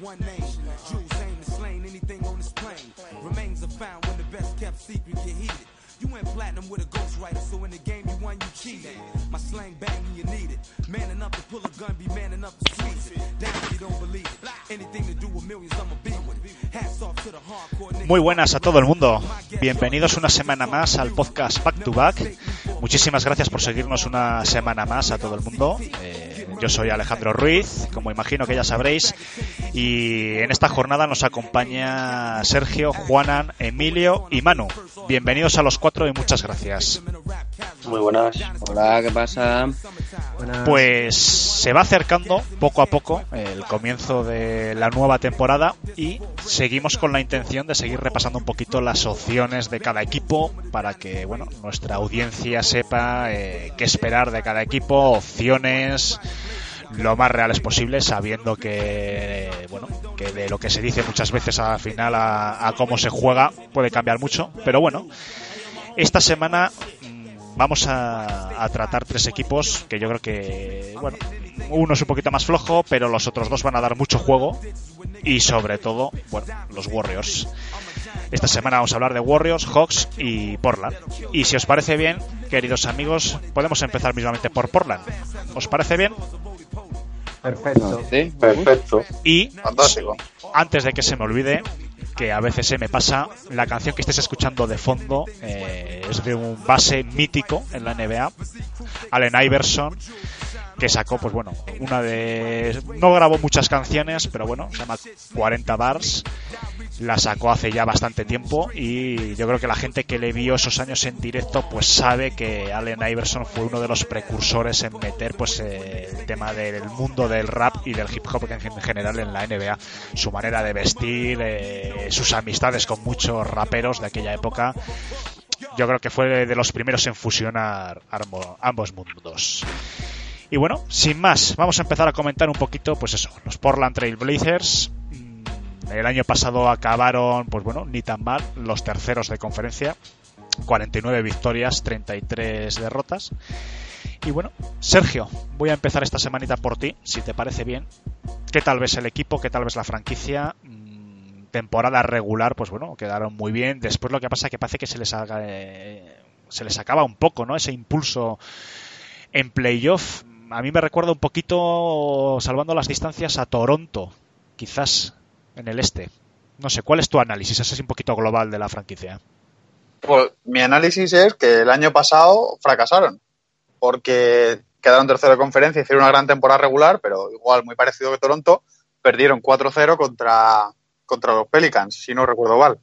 one name. Jules aim to slain anything on this plane. Remains are found when the best kept secret get heated. You went platinum with a ghostwriter, so in the game you won, you cheated. My slang bang when you need it. Man enough to pull a gun, be man enough to squeeze it. Down if you don't believe it. Anything to do with millions, I'ma be with it. Hats off to the hardcore niggas. Muy buenas a todo el mundo. Bienvenidos una semana más al podcast Back to Back. Muchísimas gracias por seguirnos una semana más a todo el mundo. Eh, yo soy Alejandro Ruiz, como imagino que ya sabréis, y en esta jornada nos acompaña Sergio, Juanan, Emilio y Manu. Bienvenidos a los cuatro y muchas gracias. Muy buenas. Hola, ¿qué pasa? Pues se va acercando poco a poco el comienzo de la nueva temporada y seguimos con la intención de seguir repasando un poquito las opciones de cada equipo para que bueno nuestra audiencia sepa eh, qué esperar de cada equipo, opciones lo más reales posible, sabiendo que bueno que de lo que se dice muchas veces al final a, a cómo se juega puede cambiar mucho, pero bueno esta semana vamos a, a tratar tres equipos que yo creo que bueno uno es un poquito más flojo, pero los otros dos van a dar mucho juego y sobre todo, bueno, los Warriors. Esta semana vamos a hablar de Warriors, Hawks y Portland. Y si os parece bien, queridos amigos, podemos empezar mismamente por Portland. ¿Os parece bien? Perfecto. Sí, perfecto. Y Fantástico. antes de que se me olvide, que a veces se me pasa, la canción que estés escuchando de fondo eh, es de un base mítico en la NBA, Allen Iverson, que sacó, pues bueno, una de... No grabó muchas canciones, pero bueno, se llama 40 Bars. La sacó hace ya bastante tiempo y yo creo que la gente que le vio esos años en directo pues sabe que Allen Iverson fue uno de los precursores en meter pues eh, el tema del mundo del rap y del hip hop en general en la NBA. Su manera de vestir, eh, sus amistades con muchos raperos de aquella época. Yo creo que fue de los primeros en fusionar ambos mundos. Y bueno, sin más, vamos a empezar a comentar un poquito, pues eso, los Portland Trail Blazers. El año pasado acabaron, pues bueno, ni tan mal, los terceros de conferencia. 49 victorias, 33 derrotas. Y bueno, Sergio, voy a empezar esta semanita por ti, si te parece bien. ¿Qué tal ves el equipo? ¿Qué tal ves la franquicia? Mm, Temporada regular, pues bueno, quedaron muy bien. Después lo que pasa es que parece que se les haga, eh, se les acaba un poco, ¿no? Ese impulso en playoff. A mí me recuerda un poquito, salvando las distancias, a Toronto, quizás en el este. No sé, ¿cuál es tu análisis? Ese es un poquito global de la franquicia. Pues mi análisis es que el año pasado fracasaron, porque quedaron tercero de conferencia, hicieron una gran temporada regular, pero igual muy parecido que Toronto, perdieron 4-0 contra, contra los Pelicans, si no recuerdo mal.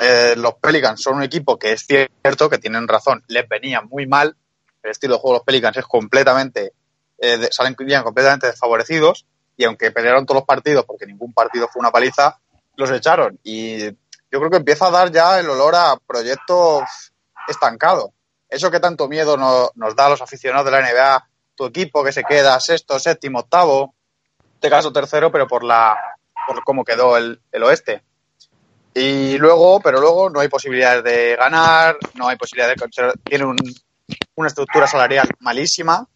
Eh, los Pelicans son un equipo que es cierto que tienen razón, les venía muy mal, el estilo de juego de los Pelicans es completamente, eh, bien completamente desfavorecidos, y aunque pelearon todos los partidos, porque ningún partido fue una paliza, los echaron. Y yo creo que empieza a dar ya el olor a proyecto estancado. Eso que tanto miedo no- nos da a los aficionados de la NBA, tu equipo que se queda sexto, séptimo, octavo, este caso tercero, pero por la por cómo quedó el, oeste. Y luego, pero luego no hay posibilidades de ganar, no hay posibilidades de tiene un- una estructura salarial malísima.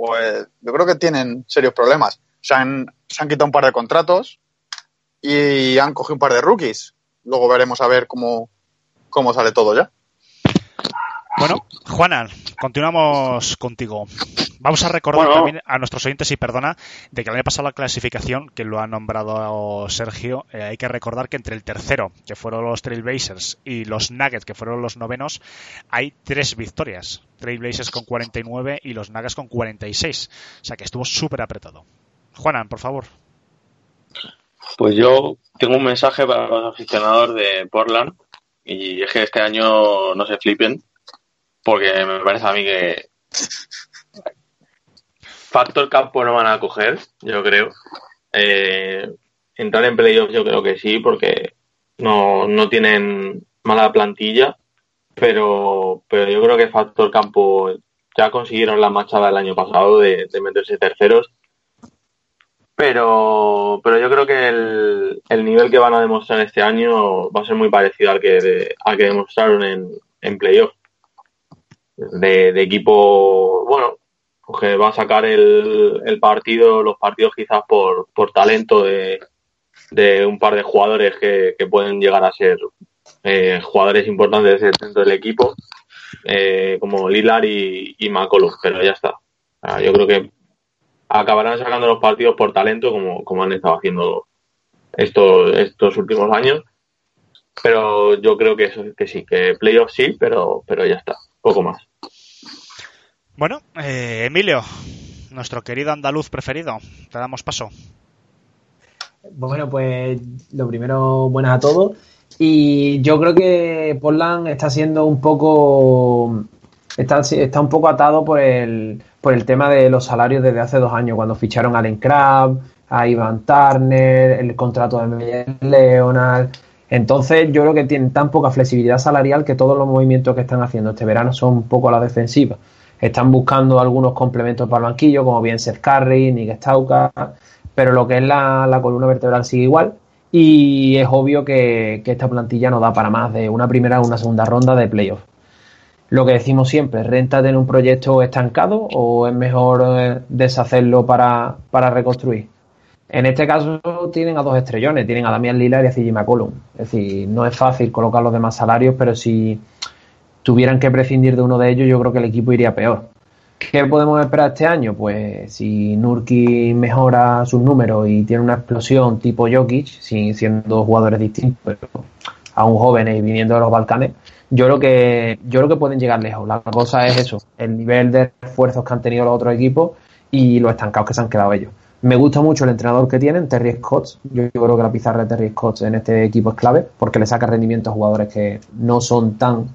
Pues yo creo que tienen serios problemas. Se han, se han quitado un par de contratos, y han cogido un par de rookies. Luego veremos a ver cómo, cómo sale todo ya. Bueno, Juana, continuamos contigo. Vamos a recordar Bueno. también a nuestros oyentes, y perdona, de que el año pasado la clasificación, que lo ha nombrado Sergio, eh, hay que recordar que entre el tercero, que fueron los Trailblazers, y los Nuggets, que fueron los novenos, hay tres victorias. Trailblazers con 49 y los Nuggets con 46. O sea que estuvo súper apretado. Juanan, por favor. Pues yo tengo un mensaje para los aficionados de Portland y es que este año no se flipen porque me parece a mí que factor campo no van a coger, yo creo. Eh, entrar en playoffs yo creo que sí porque no, no tienen mala plantilla, pero, pero yo creo que factor campo ya consiguieron la machada el año pasado de, meterse terceros pero, pero yo creo que el, el nivel que van a demostrar este año va a ser muy parecido al que, de- al que demostraron en, en playoff. De equipo, bueno, porque va a sacar el, el partido, los partidos quizás por, por talento de, de un par de jugadores que, que pueden llegar a ser eh, jugadores importantes dentro del equipo, eh, como Lilar y, y pero ya está. yo creo que acabarán sacando los partidos por talento como, como han estado haciendo estos, estos últimos años. Pero yo creo que, eso, que sí, que playoffs sí, pero, pero ya está, poco más. Bueno, eh, Emilio, nuestro querido andaluz preferido, te damos paso. Bueno, pues lo primero, buenas a todos. Y yo creo que Portland está siendo un poco. Está, un poco atado por el, por el tema de los salarios desde hace dos años, cuando ficharon a Allen Crab, a Ivan Turner, el contrato de Leonard. Entonces, yo creo que tienen tan poca flexibilidad salarial que todos los movimientos que están haciendo este verano son un poco a la defensiva. Están buscando algunos complementos para el banquillo, como bien Seth Curry, Nick Stauka, pero lo que es la, la columna vertebral sigue igual. Y es obvio que, que, esta plantilla no da para más de una primera o una segunda ronda de playoff. Lo que decimos siempre, ¿renta tener un proyecto estancado o es mejor eh, deshacerlo para, para reconstruir? En este caso tienen a dos estrellones, tienen a Damian Lillard y a CJ McCollum. Es decir, no es fácil colocar los demás salarios, pero si tuvieran que prescindir de uno de ellos, yo creo que el equipo iría peor. ¿Qué podemos esperar este año? Pues si Nurki mejora sus números y tiene una explosión tipo Jokic, siendo jugadores distintos, pero aún jóvenes y viniendo de los Balcanes, yo creo que yo creo que pueden llegar lejos. La cosa es eso, el nivel de esfuerzos que han tenido los otros equipos y los estancados que se han quedado ellos. Me gusta mucho el entrenador que tienen, Terry Scott. Yo creo que la pizarra de Terry Scott en este equipo es clave porque le saca rendimiento a jugadores que no son tan,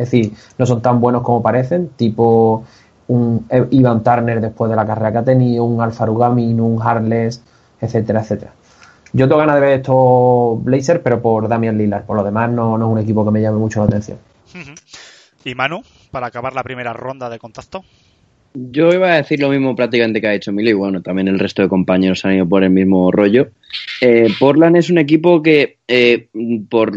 es decir, no son tan buenos como parecen, tipo un Ivan Turner después de la carrera que ha tenido, un Alfa Rugamin, un Harless, etcétera, etcétera. Yo tengo ganas de ver estos Blazers, pero por Damian Lillard. Por lo demás, no, no es un equipo que me llame mucho la atención. ¿Y Manu, para acabar la primera ronda de contacto? Yo iba a decir lo mismo prácticamente que ha hecho Mili, y bueno, también el resto de compañeros han ido por el mismo rollo. Eh, Portland es un equipo que, eh, por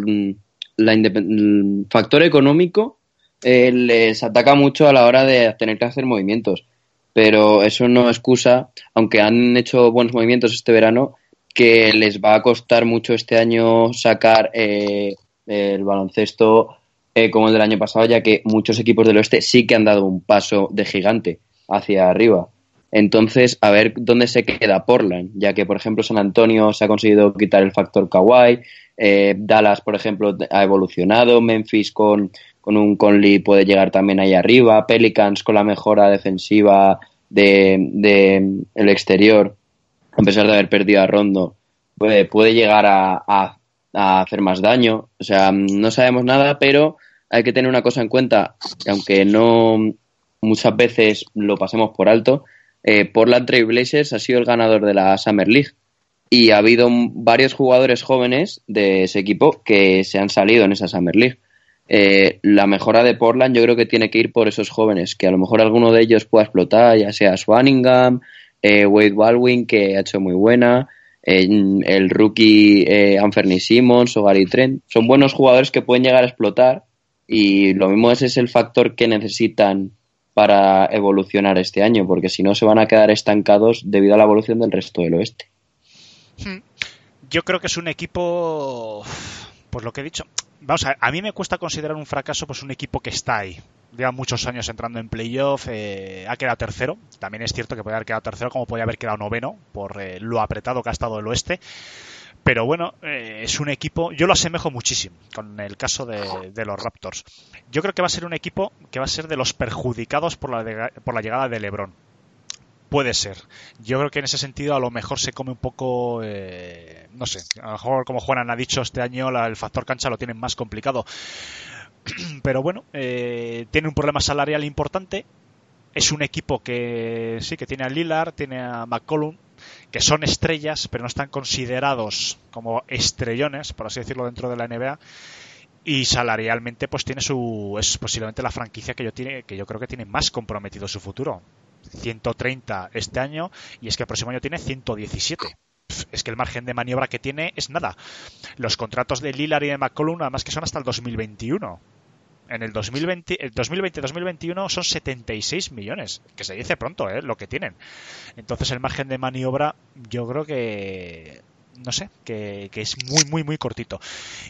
la el factor económico, eh, les ataca mucho a la hora de tener que hacer movimientos. Pero eso no excusa, aunque han hecho buenos movimientos este verano, que les va a costar mucho este año sacar eh, el baloncesto eh, como el del año pasado, ya que muchos equipos del oeste sí que han dado un paso de gigante hacia arriba. Entonces, a ver dónde se queda Portland, ya que, por ejemplo, San Antonio se ha conseguido quitar el factor Kawhi, eh, Dallas, por ejemplo, ha evolucionado, Memphis con, con un Conley puede llegar también ahí arriba, Pelicans con la mejora defensiva de, de el exterior, a pesar de haber perdido a Rondo, puede, puede llegar a, a, hacer más daño. O sea, no sabemos nada, pero hay que tener una cosa en cuenta, aunque no muchas veces lo pasemos por alto, eh, Portland Blazers ha sido el ganador de la Summer League y ha habido varios jugadores jóvenes de ese equipo que se han salido en esa Summer League. Eh, la mejora de Portland yo creo que tiene que ir por esos jóvenes, que a lo mejor alguno de ellos pueda explotar, ya sea Swanningham, eh, Wade Baldwin, que ha hecho muy buena, eh, el rookie eh, Anferny Simmons o Gary Trent. Son buenos jugadores que pueden llegar a explotar y lo mismo ese es el factor que necesitan para evolucionar este año, porque si no se van a quedar estancados debido a la evolución del resto del oeste. Hmm. Yo creo que es un equipo, pues lo que he dicho, vamos a, a mí me cuesta considerar un fracaso pues un equipo que está ahí. Lleva muchos años entrando en playoff, eh, ha quedado tercero. También es cierto que puede haber quedado tercero como podría haber quedado noveno por eh, lo apretado que ha estado el oeste. Pero bueno, eh, es un equipo, yo lo asemejo muchísimo con el caso de, los Raptors. Yo creo que va a ser un equipo que va a ser de los perjudicados por la, por la llegada de Lebron. Puede ser. Yo creo que en ese sentido a lo mejor se come un poco, eh, no sé, a lo mejor como Juanan ha dicho este año la, el factor cancha lo tienen más complicado. Pero bueno, eh, tiene un problema salarial importante. Es un equipo que sí, que tiene a Lillard, tiene a McCollum, que son estrellas, pero no están considerados como estrellones, por así decirlo, dentro de la NBA. Y salarialmente, pues tiene su. Es posiblemente la franquicia que yo, tiene, que yo creo que tiene más comprometido su futuro. 130 este año, y es que el próximo año tiene 117 es que el margen de maniobra que tiene es nada. Los contratos de Lillard y de McCollum, además que son hasta el 2021. En el 2020, el 2020-2021 son 76 millones, que se dice pronto, ¿eh? Lo que tienen. Entonces el margen de maniobra, yo creo que no sé, que, que es muy, muy, muy cortito.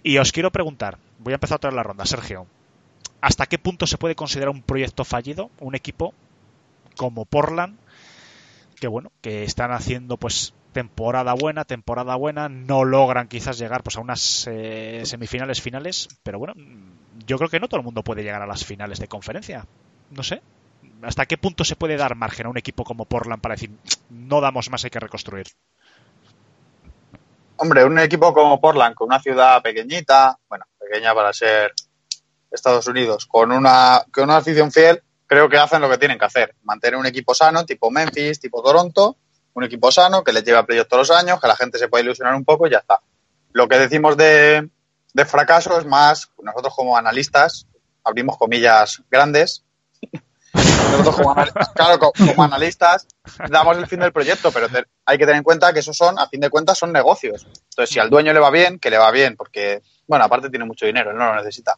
Y os quiero preguntar, voy a empezar otra vez la ronda, Sergio. ¿Hasta qué punto se puede considerar un proyecto fallido un equipo como Portland que bueno, que están haciendo pues temporada buena, temporada buena, no logran quizás llegar pues a unas eh, semifinales finales, pero bueno, yo creo que no todo el mundo puede llegar a las finales de conferencia. No sé. ¿Hasta qué punto se puede dar margen a un equipo como Portland para decir, no damos más, hay que reconstruir? Hombre, un equipo como Portland, con una ciudad pequeñita, bueno, pequeña para ser Estados Unidos, con una, con una afición fiel, creo que hacen lo que tienen que hacer. Mantener un equipo sano, tipo Memphis, tipo Toronto, un equipo sano que les lleva a playoff todos los años, que la gente se puede ilusionar un poco y ya está. Lo que decimos de, de fracaso es más, nosotros como analistas, abrimos comillas grandes, nosotros como, analistas, claro, como analistas damos el fin del proyecto, pero hay que tener en cuenta que esos son, a fin de cuentas, son negocios. Entonces, si al dueño le va bien, que le va bien, porque, bueno, aparte tiene mucho dinero, él no lo necesita.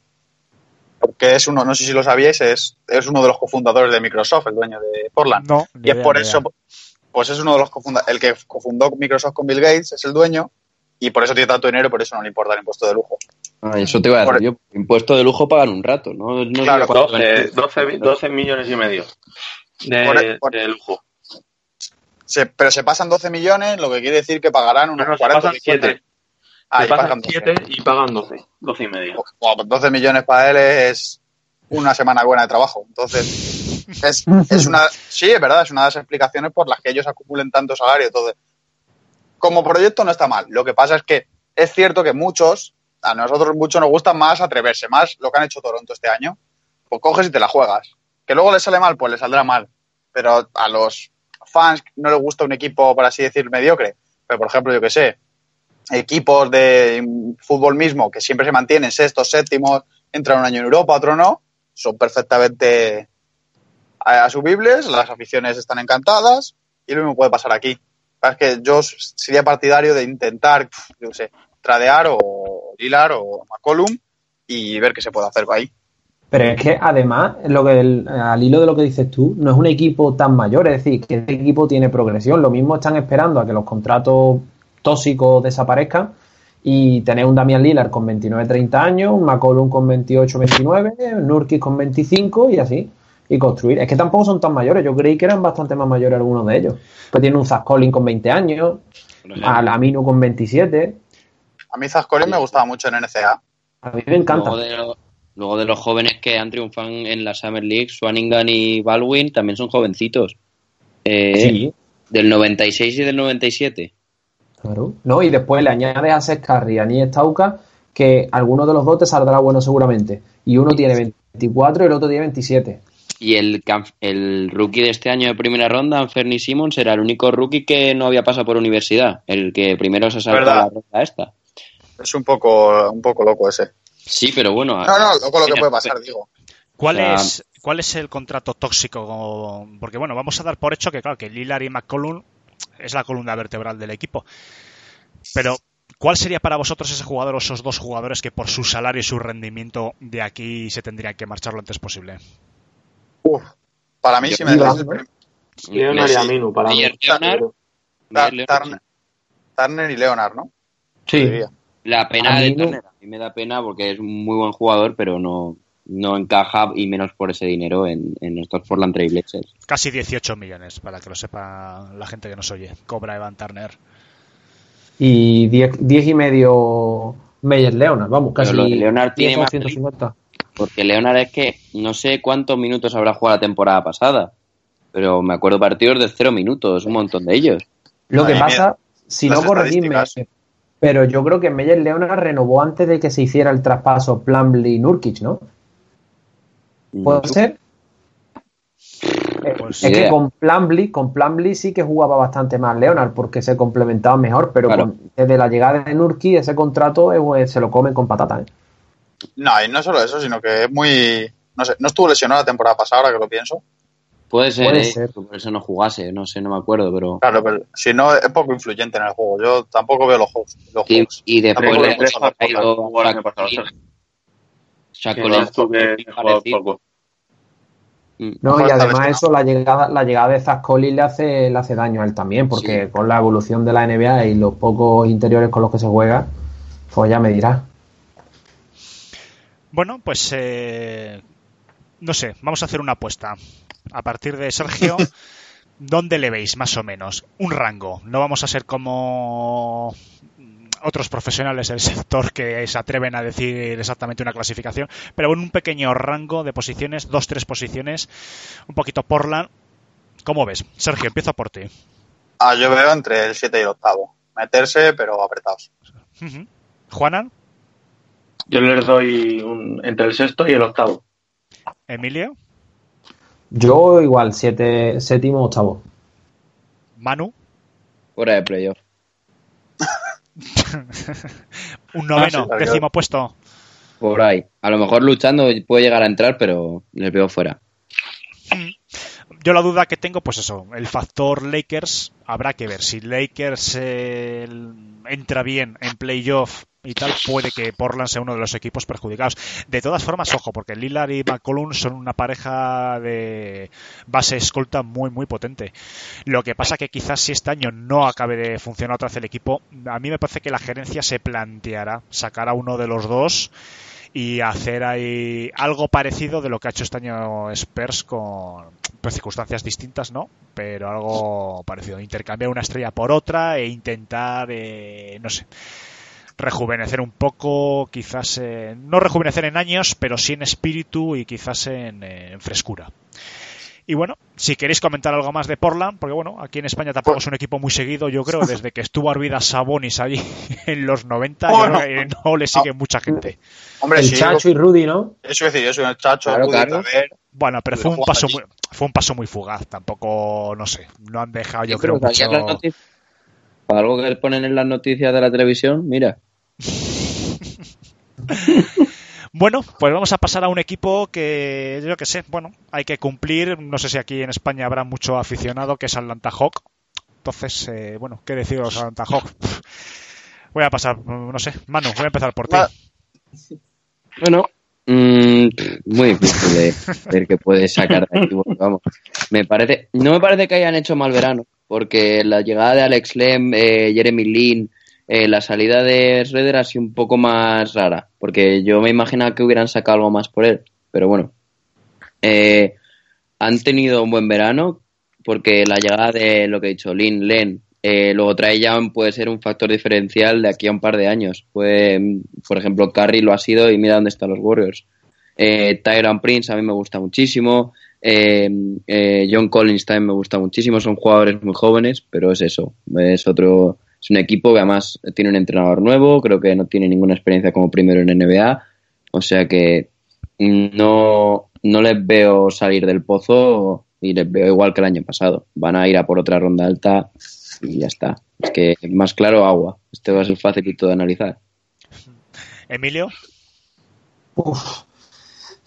Porque es uno, no sé si lo sabíais, es, es uno de los cofundadores de Microsoft, el dueño de Portland. No, y es por eso, pues es uno de los cofundadores, el que cofundó Microsoft con Bill Gates, es el dueño, y por eso tiene tanto dinero, por eso no le importa el impuesto de lujo. Ah, eso te iba a decir yo, impuesto de lujo pagan un rato, ¿no? no claro, 12, 12, 12, millones y medio de, por, por, de lujo. Se, pero se pasan 12 millones, lo que quiere decir que pagarán unos no, 40 pasan 7. Ah, se pagan 7 y pagan 12, 12 y medio. Bueno, 12 millones para él es una semana buena de trabajo. Entonces, es, es una, sí, es verdad, es una de las explicaciones por las que ellos acumulen tanto salario. Entonces, como proyecto no está mal. Lo que pasa es que es cierto que muchos, a nosotros mucho nos gusta más atreverse, más lo que han hecho Toronto este año. Pues coges y te la juegas. Que luego les sale mal, pues les saldrá mal. Pero a los fans no les gusta un equipo, por así decir, mediocre. Pero, por ejemplo, yo que sé, equipos de fútbol mismo que siempre se mantienen sextos, séptimos, entran un año en Europa, otro no, son perfectamente asumibles, las aficiones están encantadas y lo mismo puede pasar aquí. Es que yo sería partidario de intentar, yo sé, tradear o hilar o McCollum y ver qué se puede hacer ahí. Pero es que además, lo que al hilo de lo que dices tú, no es un equipo tan mayor, es decir, que este equipo tiene progresión. Lo mismo están esperando a que los contratos tóxicos desaparezcan y tener un Damian Lillard con 29-30 años, un McCollum con 28-29, Nurkic con 25 y así. Y construir. Es que tampoco son tan mayores. Yo creí que eran bastante más mayores algunos de ellos. Pues tiene un Zach Collins con 20 años, a Lamino con 27. A mí Zach Collins me gustaba mucho en NCA. A mí me encanta. Luego de, lo, luego de los jóvenes que han triunfado en la Summer League, Swaningan y Baldwin también son jovencitos. Eh, Sí. Del 96 y del 97. Claro. ¿No? Y después le añades a Seth Curry y a Nies Tauca que alguno de los dos te saldrá bueno seguramente. Y uno tiene 24 y el otro tiene 27. Y el, el rookie de este año de primera ronda, Anferni Simmons, era el único rookie que no había pasado por universidad. El que primero se saltó ¿Verdad? la ronda esta. Es un poco, un poco loco ese. Sí, pero bueno. No, no, loco lo que puede pasar, digo. ¿Cuál, O sea, es, ¿Cuál es el contrato tóxico? Porque bueno, vamos a dar por hecho que claro, que Lillard y McCollum es la columna vertebral del equipo. Pero, ¿cuál sería para vosotros ese jugador o esos dos jugadores que por su salario y su rendimiento de aquí se tendrían que marchar lo antes posible? Uf, para mí, Yo- si me das. Leonard y. Aminu para mí. Ayer Leonard, Ta- Leonard, Turner, Turner y Leonard, ¿no? Sí. La pena de Turner, a mí me da pena porque es un muy buen jugador, pero no, no encaja y menos por ese dinero en, en estos Portland Trailblazers. Casi 18 millones, para que lo sepa la gente que nos oye. Cobra Evan Turner. Y 10, 10 y medio Meyer Leonard, vamos, Pero casi lo de Leonard 10 tiene más 150. Porque Leonard es que no sé cuántos minutos habrá jugado la temporada pasada, pero me acuerdo partidos de cero minutos, un montón de ellos. Lo que mía. pasa, si Las no estadísticas. pero yo creo que Meyer Leonard renovó antes de que se hiciera el traspaso Plumlee-Nurkic, ¿no? ¿Puede ser? Pues es que con Plumlee, con Plumlee sí que jugaba bastante más Leonard porque se complementaba mejor, pero Claro. con- desde la llegada de Nurkic ese contrato eh, pues, se lo comen con patata. ¿eh? No, y no solo eso, sino que es muy. No sé, no estuvo lesionado la temporada pasada, ahora que lo pienso. Puede ser, Puede eh, ser. que por eso no jugase, no sé, no me acuerdo, pero... Claro, pero si no, es poco influyente en el juego. Yo tampoco veo los juegos. Los juegos. y después No. Mm. No, y además eso, la llegada, la llegada de Zach Collins le hace, le hace daño a él también, porque con la evolución de la NBA y los pocos interiores con los que se juega, pues ya me dirás. Bueno, pues eh, no sé, vamos a hacer una apuesta. A partir de Sergio, ¿dónde le veis más o menos? Un rango. No vamos a ser como otros profesionales del sector que se atreven a decir exactamente una clasificación, pero en un pequeño rango de posiciones, dos, tres posiciones, un poquito Portland. ¿Cómo ves? Sergio, empiezo por ti. Ah, yo veo entre el 7 y el octavo. Meterse, pero apretados. Ujú. Juanan, Yo les doy un- entre el sexto y el octavo. Emilio, Yo igual, siete, séptimo, octavo. Manu, Fuera de playoff. Un noveno, sí, claro. décimo puesto. Por ahí. A lo mejor luchando puede llegar a entrar, pero les veo fuera. Yo la duda que tengo, pues eso, el factor Lakers, habrá que ver. Si Lakers eh, entra bien en playoff y tal, puede que Portland sea uno de los equipos perjudicados. De todas formas, ojo, porque Lillard y McCollum son una pareja de base escolta muy, muy potente. Lo que pasa que quizás si este año no acabe de funcionar otra vez el equipo, a mí me parece que la gerencia se planteará sacar a uno de los dos y hacer ahí algo parecido de lo que ha hecho este año Spurs con circunstancias distintas, ¿no? Pero algo parecido, intercambiar una estrella por otra e intentar, eh, no sé, rejuvenecer un poco, quizás, eh, no rejuvenecer en años, pero sí en espíritu y quizás en, eh, en frescura. Y bueno, si queréis comentar algo más de Portland, porque bueno, aquí en España tampoco es un equipo muy seguido, yo creo, desde que estuvo Arvidas Sabonis allí en los 90, yo Bueno. creo que no le sigue mucha gente. Hombre, El sí, Chacho y Rudy, ¿no? eso es decir, yo soy el Chacho, Claro, Rudy, claro. Taver, Bueno, pero fue un paso muy, fue un paso muy fugaz. Tampoco, no sé, no han dejado, yo Sí, creo mucho. Para algo que ponen en las noticias de la televisión, mira. Bueno, pues vamos a pasar a un equipo que yo que sé, bueno, hay que cumplir. No sé si aquí en España habrá mucho aficionado que es Atlanta Hawk. Entonces, eh, bueno, ¿qué decir de los Atlanta Hawk? Voy a pasar, no sé, Manu, voy a empezar por ti. Bueno, mm, muy difícil de ver que puede sacar de aquí. bueno, Vamos, me parece, no me parece que hayan hecho mal verano, porque la llegada de Alex Lem, eh, Jeremy Lin, eh, la salida de Schroeder ha sido un poco más rara, porque yo me imaginaba que hubieran sacado algo más por él, pero bueno, Eh, han tenido un buen verano, porque la llegada de lo que he dicho, Lin, Len, eh, luego trae Young puede ser un factor diferencial de aquí a un par de años. Pues, por ejemplo, Curry lo ha sido y mira dónde están los Warriors. Eh, Tyron Prince a mí me gusta muchísimo. Eh, eh, John Collins también me gusta muchísimo. Son jugadores muy jóvenes, pero es eso. Es otro. Es un equipo que además tiene un entrenador nuevo. Creo que no tiene ninguna experiencia como primero en NBA. O sea que no, no les veo salir del pozo y les veo igual que el año pasado. Van a ir a por otra ronda alta y ya está. Es que más claro, agua. Este va a ser facilito de analizar. Emilio, Uf.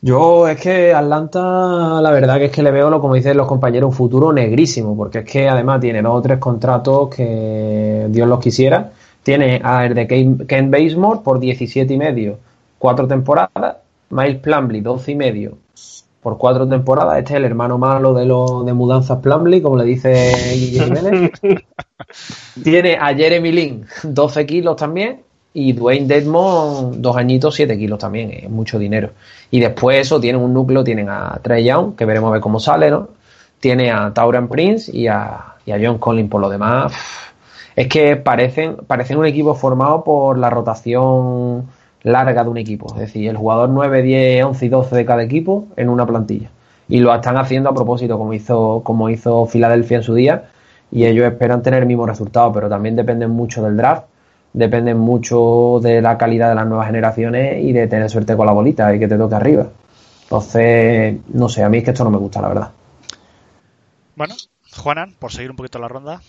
Yo es que Atlanta, la verdad que es que le veo, lo como dicen los compañeros, un futuro negrísimo, porque es que además tiene dos o tres contratos que Dios los quisiera. Tiene a el de Ken, Basemore por 17 y medio, cuatro temporadas. Miles Plumlee, 12 y medio por cuatro temporadas. Este es el hermano malo de los de Mudanzas Plumlee, como le dice Guille Jiménez. Tiene a Jeremy Lin, 12 kilos también. Y Dwayne Dedmon, dos añitos, 7 kilos también. Es mucho dinero. Y después eso, tienen un núcleo, tienen a Trey Young, que veremos a ver cómo sale, ¿no? Tiene a Tauran Prince y a, y a John Collins por lo demás. Es que parecen, parecen un equipo formado por la rotación larga de un equipo. Es decir, el jugador 9, 10, 11 y 12 de cada equipo en una plantilla. Y lo están haciendo a propósito, como hizo, como hizo Filadelfia en su día. Y ellos esperan tener el mismo resultado, pero también dependen mucho del draft, dependen mucho de la calidad de las nuevas generaciones y de tener suerte con la bolita y que te toque arriba. Entonces, no sé, a mí es que esto no me gusta, la verdad. bueno, Juanan, por seguir un poquito la ronda.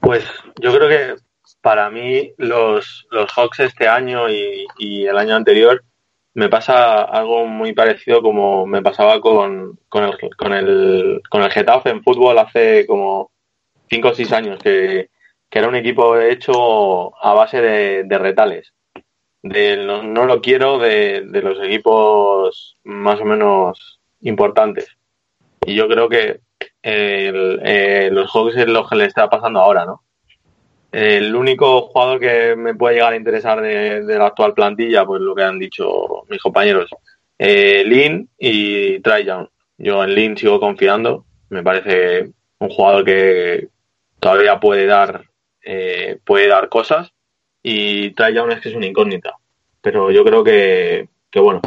Pues yo creo que para mí los, los Hawks este año y, y el año anterior me pasa algo muy parecido como me pasaba con, con, el, con, el, con el Getafe en fútbol hace como 5 o 6 años, que, que era un equipo hecho a base de, retales. no, lo quiero de, los equipos más o menos importantes. Y yo creo que eh, los Hawks es lo que le está pasando ahora, ¿no? El único jugador que me puede llegar a interesar de, la actual plantilla, pues lo que han dicho mis compañeros, eh, Lin y Trae Young. Yo en Lin sigo confiando, me parece un jugador que todavía puede dar, eh, puede dar cosas y Trae Young es que es una incógnita. Pero yo creo que, que bueno,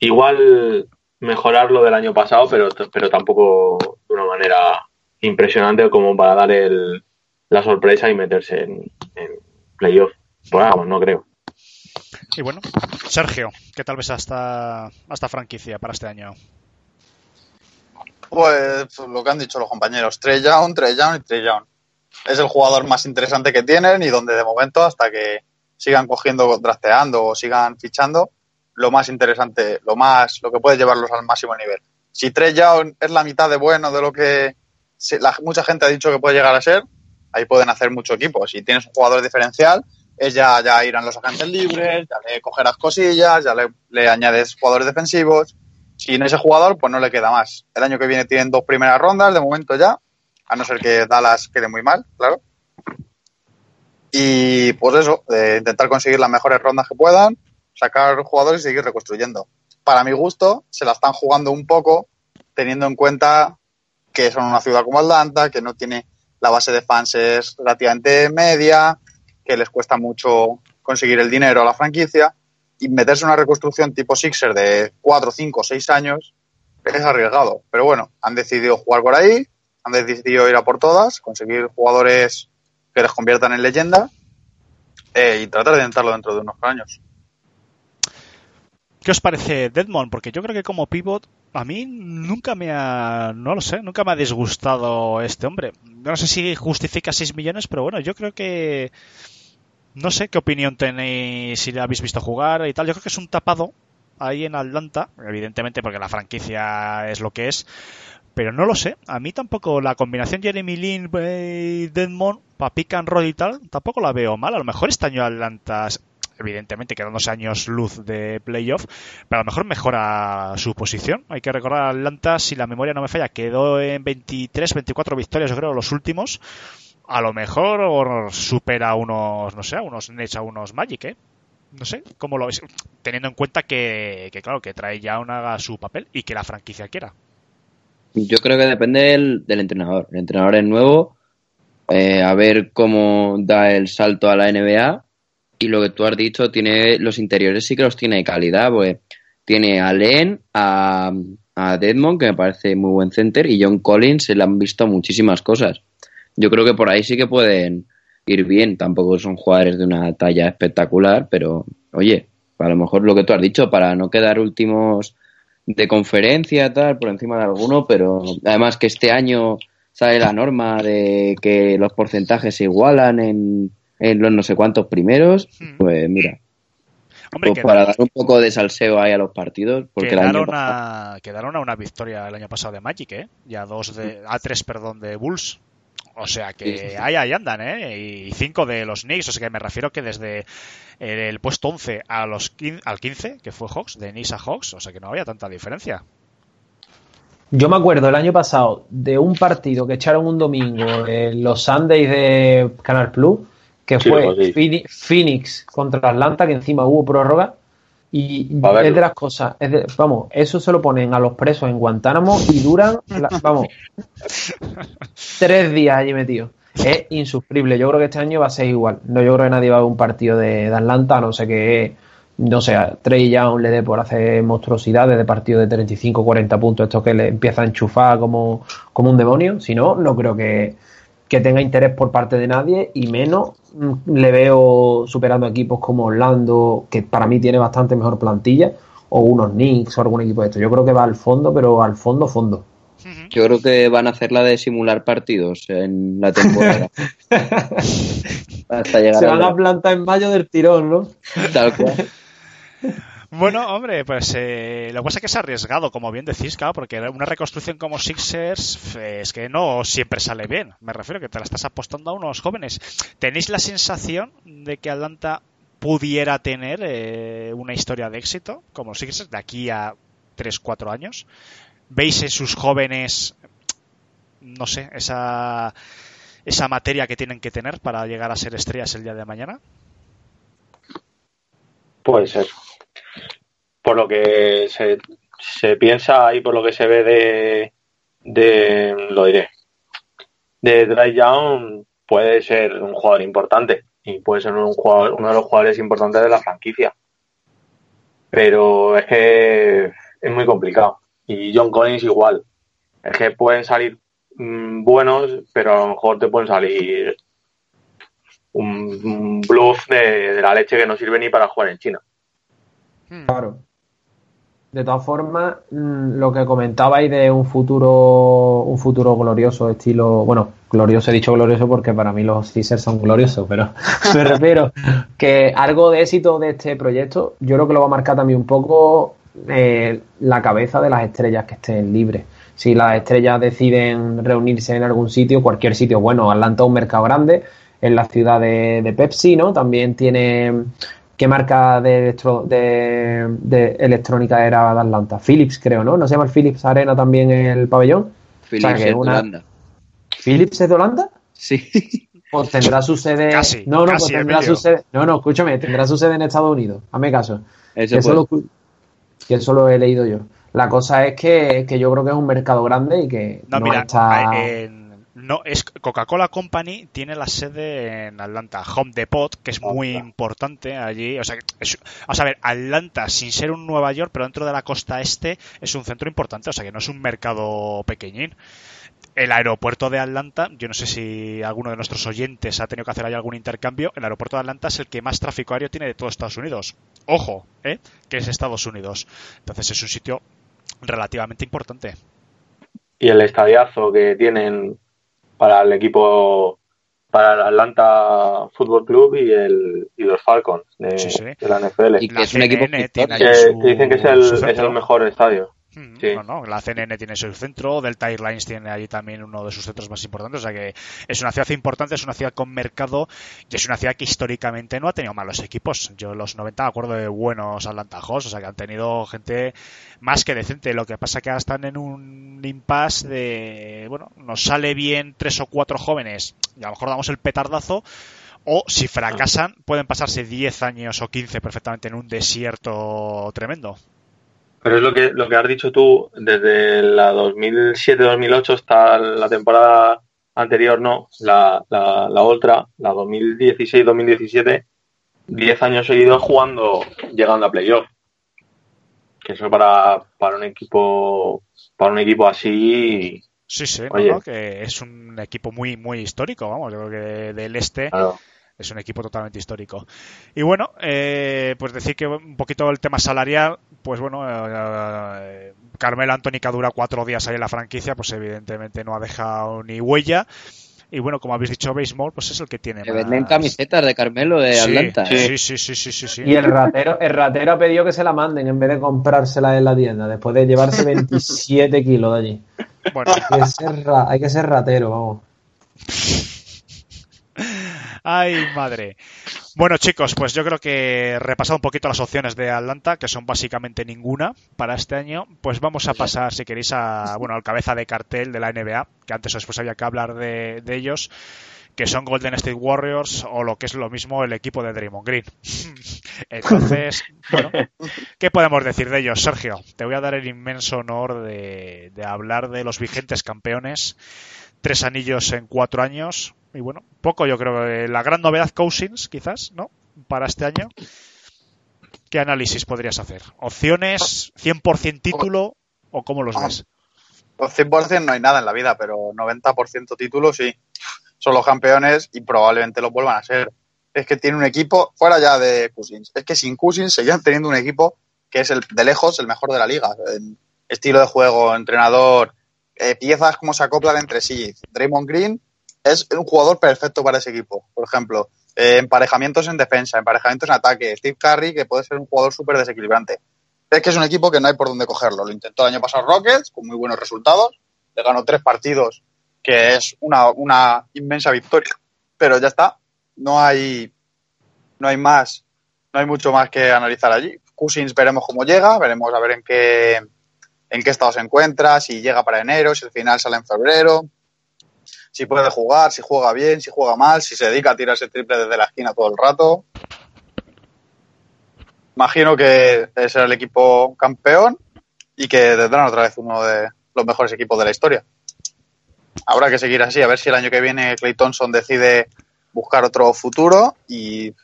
igual mejorar lo del año pasado, pero, pero tampoco de una manera impresionante como para dar el, la sorpresa y meterse en, en playoff. Pues vamos, no creo. Y bueno, Sergio, ¿qué tal ves hasta esta franquicia para este año? Pues lo que han dicho los compañeros, Trey Young, Trey Young y Trey Young. Es el jugador más interesante que tienen y donde de momento hasta que sigan cogiendo, drafteando o sigan fichando, lo más interesante, lo más, lo que puede llevarlos al máximo nivel. Si Trey Young es la mitad de bueno de lo que mucha gente ha dicho que puede llegar a ser, ahí pueden hacer mucho equipo. Si tienes un jugador diferencial, es ya, ya irán los agentes libres, ya le cogerás cosillas, ya le, le añades jugadores defensivos. Sin ese jugador, pues no le queda más. El año que viene tienen dos primeras rondas, de momento ya, a no ser que Dallas quede muy mal, claro. Y pues eso, de intentar conseguir las mejores rondas que puedan, sacar jugadores y seguir reconstruyendo. Para mi gusto, se la están jugando un poco, teniendo en cuenta que son una ciudad como Atlanta, que no tiene la base de fans es relativamente media, que les cuesta mucho conseguir el dinero a la franquicia y meterse en una reconstrucción tipo Sixer de 4, 5, 6 años es arriesgado. Pero bueno, han decidido jugar por ahí, han decidido ir a por todas, conseguir jugadores que les conviertan en leyenda eh, y tratar de intentarlo dentro de unos años. ¿Qué os parece Deadmond? Porque yo creo que como pivot a mí nunca me ha, no lo sé, nunca me ha disgustado este hombre. No sé si justifica 6 millones, pero bueno, yo creo que no sé qué opinión tenéis si le habéis visto jugar y tal. Yo creo que es un tapado ahí en Atlanta, evidentemente porque la franquicia es lo que es. Pero no lo sé, a mí tampoco la combinación Jeremy Lin y Deadmond para pick y tal, tampoco la veo mal. A lo mejor este año Atlanta evidentemente quedándose años luz de playoff, pero a lo mejor mejora su posición. Hay que recordar Atlanta, si la memoria no me falla, quedó en 23, 24 victorias, yo creo, los últimos. A lo mejor supera unos, no sé, unos Nets, a unos Magic, ¿eh? No sé, ¿cómo lo ves? Teniendo en cuenta que, que claro, que trae ya una su papel y que la franquicia quiera. Yo creo que depende del, entrenador. El entrenador es nuevo, eh, a ver cómo da el salto a la NBA. Y lo que tú has dicho, tiene los interiores sí que los tiene de calidad. Pues tiene a Len, a, a Deadmond, que me parece muy buen center, y John Collins se le han visto muchísimas cosas. Yo creo que por ahí sí que pueden ir bien. Tampoco son jugadores de una talla espectacular, pero oye, a lo mejor lo que tú has dicho, para no quedar últimos de conferencia, tal, por encima de alguno, pero además que este año sale la norma de que los porcentajes se igualan en, en los no sé cuántos primeros, pues mira. Hombre, pues para dar un poco de salseo ahí a los partidos, porque el año quedaron, a, quedaron a una victoria el año pasado de Magic, ¿eh? Y a dos de, a tres, perdón, de Bulls. O sea que ahí, ahí andan, ¿eh? Y cinco de los Knicks. O sea que me refiero que desde el puesto 11 a los al 15, que fue Hawks, de Knicks a Hawks, o sea que no había tanta diferencia. Yo me acuerdo el año pasado de un partido que echaron un domingo en los Sundays de Canal Plus, que Sí, fue Phoenix contra Atlanta, que encima hubo prórroga. Y es de las cosas, es de- vamos, eso se lo ponen a los presos en Guantánamo y duran, la- vamos, tres días allí metidos. Es insufrible. Yo creo que este año va a ser igual. No, yo creo que nadie va a ver un partido de, de Atlanta, a no sé que, no sé, Trey Young le dé por hacer monstruosidades de partido de 35, 40 puntos, esto que le empieza a enchufar como, como un demonio. Si no, no creo que, que tenga interés por parte de nadie y menos le veo superando equipos como Orlando, que para mí tiene bastante mejor plantilla, o unos Knicks o algún equipo de esto. Yo creo que va al fondo, pero al fondo, fondo. Yo creo que van a hacer la de simular partidos en la temporada. Hasta llegar Se a van a plantar en mayo del tirón, ¿no? tal cual. Bueno, hombre, pues eh, lo que pasa es que es arriesgado, como bien decís, claro, porque una reconstrucción como Sixers es que no siempre sale bien. Me refiero que te la estás apostando a unos jóvenes. ¿Tenéis la sensación de que Atlanta pudiera tener eh, una historia de éxito, como Sixers, de aquí a 3-4 años? ¿Veis en sus jóvenes, no sé, esa, esa materia que tienen que tener para llegar a ser estrellas el día de mañana? Puede ser. Por lo que se, se piensa y por lo que se ve de, de lo diré, de Dry Young, puede ser un jugador importante y puede ser un jugador, uno de los jugadores importantes de la franquicia. Pero es que es muy complicado. Y John Collins igual. Es que pueden salir mm, buenos, pero a lo mejor te pueden salir un, un bluff de, de la leche que no sirve ni para jugar en China. Claro. De todas formas, mm, lo que comentabais de un futuro, un futuro glorioso, estilo, bueno, glorioso, he dicho glorioso porque para mí los Caesars son gloriosos, pero me refiero que algo de éxito de este proyecto, yo creo que lo va a marcar también un poco eh, la cabeza de las estrellas que estén libres. Si las estrellas deciden reunirse en algún sitio, cualquier sitio, bueno, Atlanta es un mercado grande, en la ciudad de Pepsi, ¿no? También tiene ¿Qué marca de, electro, de, de, electrónica era de Atlanta? Philips, creo, ¿no? ¿No se llama el Philips Arena también el pabellón? Philips O sea, que es una- de Holanda. ¿Philips es de Holanda? Sí. Pues tendrá su sede. Casi, no, no, casi, pues tendrá Emilio. su sede. No, no, escúchame, tendrá su sede en Estados Unidos. Hazme caso. Eso que, eso lo, que eso lo he leído yo. La cosa es que, que yo creo que es un mercado grande y que No, no, mira, está. en- no, es Coca-Cola Company tiene la sede en Atlanta, Home Depot, que es muy importante allí. O sea, que es- vamos a ver, Atlanta, sin ser un Nueva York, pero dentro de la costa este, es un centro importante, o sea que no es un mercado pequeñín. El aeropuerto de Atlanta, yo no sé si alguno de nuestros oyentes ha tenido que hacer ahí algún intercambio, el aeropuerto de Atlanta es el que más tráfico aéreo tiene de todo Estados Unidos. Ojo, ¿eh? que es Estados Unidos. Entonces es un sitio relativamente importante. Y el estadiazo que tienen para el equipo, para el Atlanta Football Club y, el, y los Falcons de, Sí, sí. de la NFL. Y que La es un equipo CNN que, su- que dicen que es el, es el mejor estadio. Sí. No, no, la CNN tiene su centro, Delta Airlines tiene allí también uno de sus centros más importantes, o sea que es una ciudad importante, es una ciudad con mercado y es una ciudad que históricamente no ha tenido malos equipos. Yo en los 90 me acuerdo de buenos Atlanta Hawks, o sea que han tenido gente más que decente. Lo que pasa que ahora están en un impasse de, bueno, nos sale bien tres o cuatro jóvenes y a lo mejor damos el petardazo. O si fracasan, pueden pasarse 10 años o 15 perfectamente en un desierto tremendo. Pero es lo que, lo que has dicho tú, desde la 2007-2008 hasta la temporada anterior, no, la, la, la otra, la 2016-2017, 10 años seguidos jugando, llegando a playoff. Que eso para, para un equipo, para un equipo así, Sí, sí, no, Oye. no, que es un equipo muy, muy histórico, vamos, yo creo que del este claro, es un equipo totalmente histórico. Y bueno, eh, pues decir que un poquito el tema salarial, pues bueno, eh, Carmelo Anthony que dura cuatro días ahí en la franquicia, pues evidentemente no ha dejado ni huella. Y bueno, como habéis dicho, Baseball, pues es el que tiene Se más- venden camisetas de Carmelo de Sí, Atlanta. Sí, ¿eh? sí, sí, sí, sí, sí. Y el ratero, el ratero ha pedido que se la manden en vez de comprársela en la tienda, después de llevarse 27 kilos de allí. Bueno, Hay que ser, ra- hay que ser ratero, vamos. Ay, madre. Bueno, chicos, pues yo creo que he repasado un poquito las opciones de Atlanta, que son básicamente ninguna para este año. Pues vamos a pasar, si queréis, a, bueno, al cabeza de cartel de la NBA, que antes o después había que hablar de, de ellos, que son Golden State Warriors o lo que es lo mismo el equipo de Draymond Green. Entonces, bueno, ¿qué podemos decir de ellos, Sergio? Te voy a dar el inmenso honor de, de hablar de los vigentes campeones. Tres anillos en cuatro años. Y bueno, poco yo creo. que La gran novedad Cousins, quizás, ¿no? Para este año. ¿Qué análisis podrías hacer? ¿Opciones? ¿100% título? ¿O cómo los ves? Pues 100% no hay nada en la vida, pero 90% títulos sí. Son los campeones y probablemente lo vuelvan a ser. Es que tiene un equipo, fuera ya de Cousins, es que sin Cousins seguían teniendo un equipo que es el de lejos el mejor de la liga. En estilo de juego, entrenador, eh, piezas como se acoplan entre sí. Draymond Green es un jugador perfecto para ese equipo. Por ejemplo, eh, emparejamientos en defensa, emparejamientos en ataque. Steve Curry, que puede ser un jugador súper desequilibrante. Es que es un equipo que no hay por dónde cogerlo. Lo intentó el año pasado Rockets, con muy buenos resultados. Le ganó tres partidos, que es una, una inmensa victoria. Pero ya está. No hay, no hay más no hay mucho más que analizar allí. Cousins veremos cómo llega, veremos a ver en qué, en qué estado se encuentra, si llega para enero, si al final sale en febrero, si puede jugar, si juega bien, si juega mal, si se dedica a tirarse triple desde la esquina todo el rato. Imagino que será el equipo campeón y que tendrán otra vez uno de los mejores equipos de la historia. Habrá que seguir así, a ver si el año que viene Clay Thompson decide buscar otro futuro y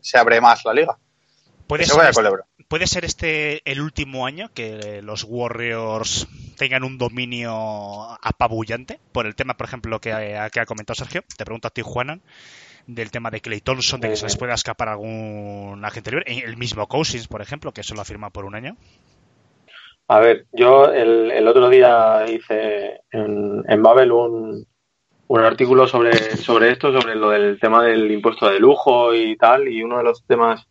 se abre más la liga. ¿Puede Que se ser, vaya este, puede ser este el último año que los Warriors tengan un dominio apabullante? Por el tema, por ejemplo, que, ha- que ha comentado Sergio. Te pregunto a ti, Juanan, del tema de Clay Thompson, de que se les pueda escapar algún agente libre. El mismo Cousins, por ejemplo, que solo ha firmado por un año. A ver, yo el, el otro día hice en, en Babel un, un artículo sobre, sobre esto, sobre lo del tema del impuesto de lujo y tal, y uno de los temas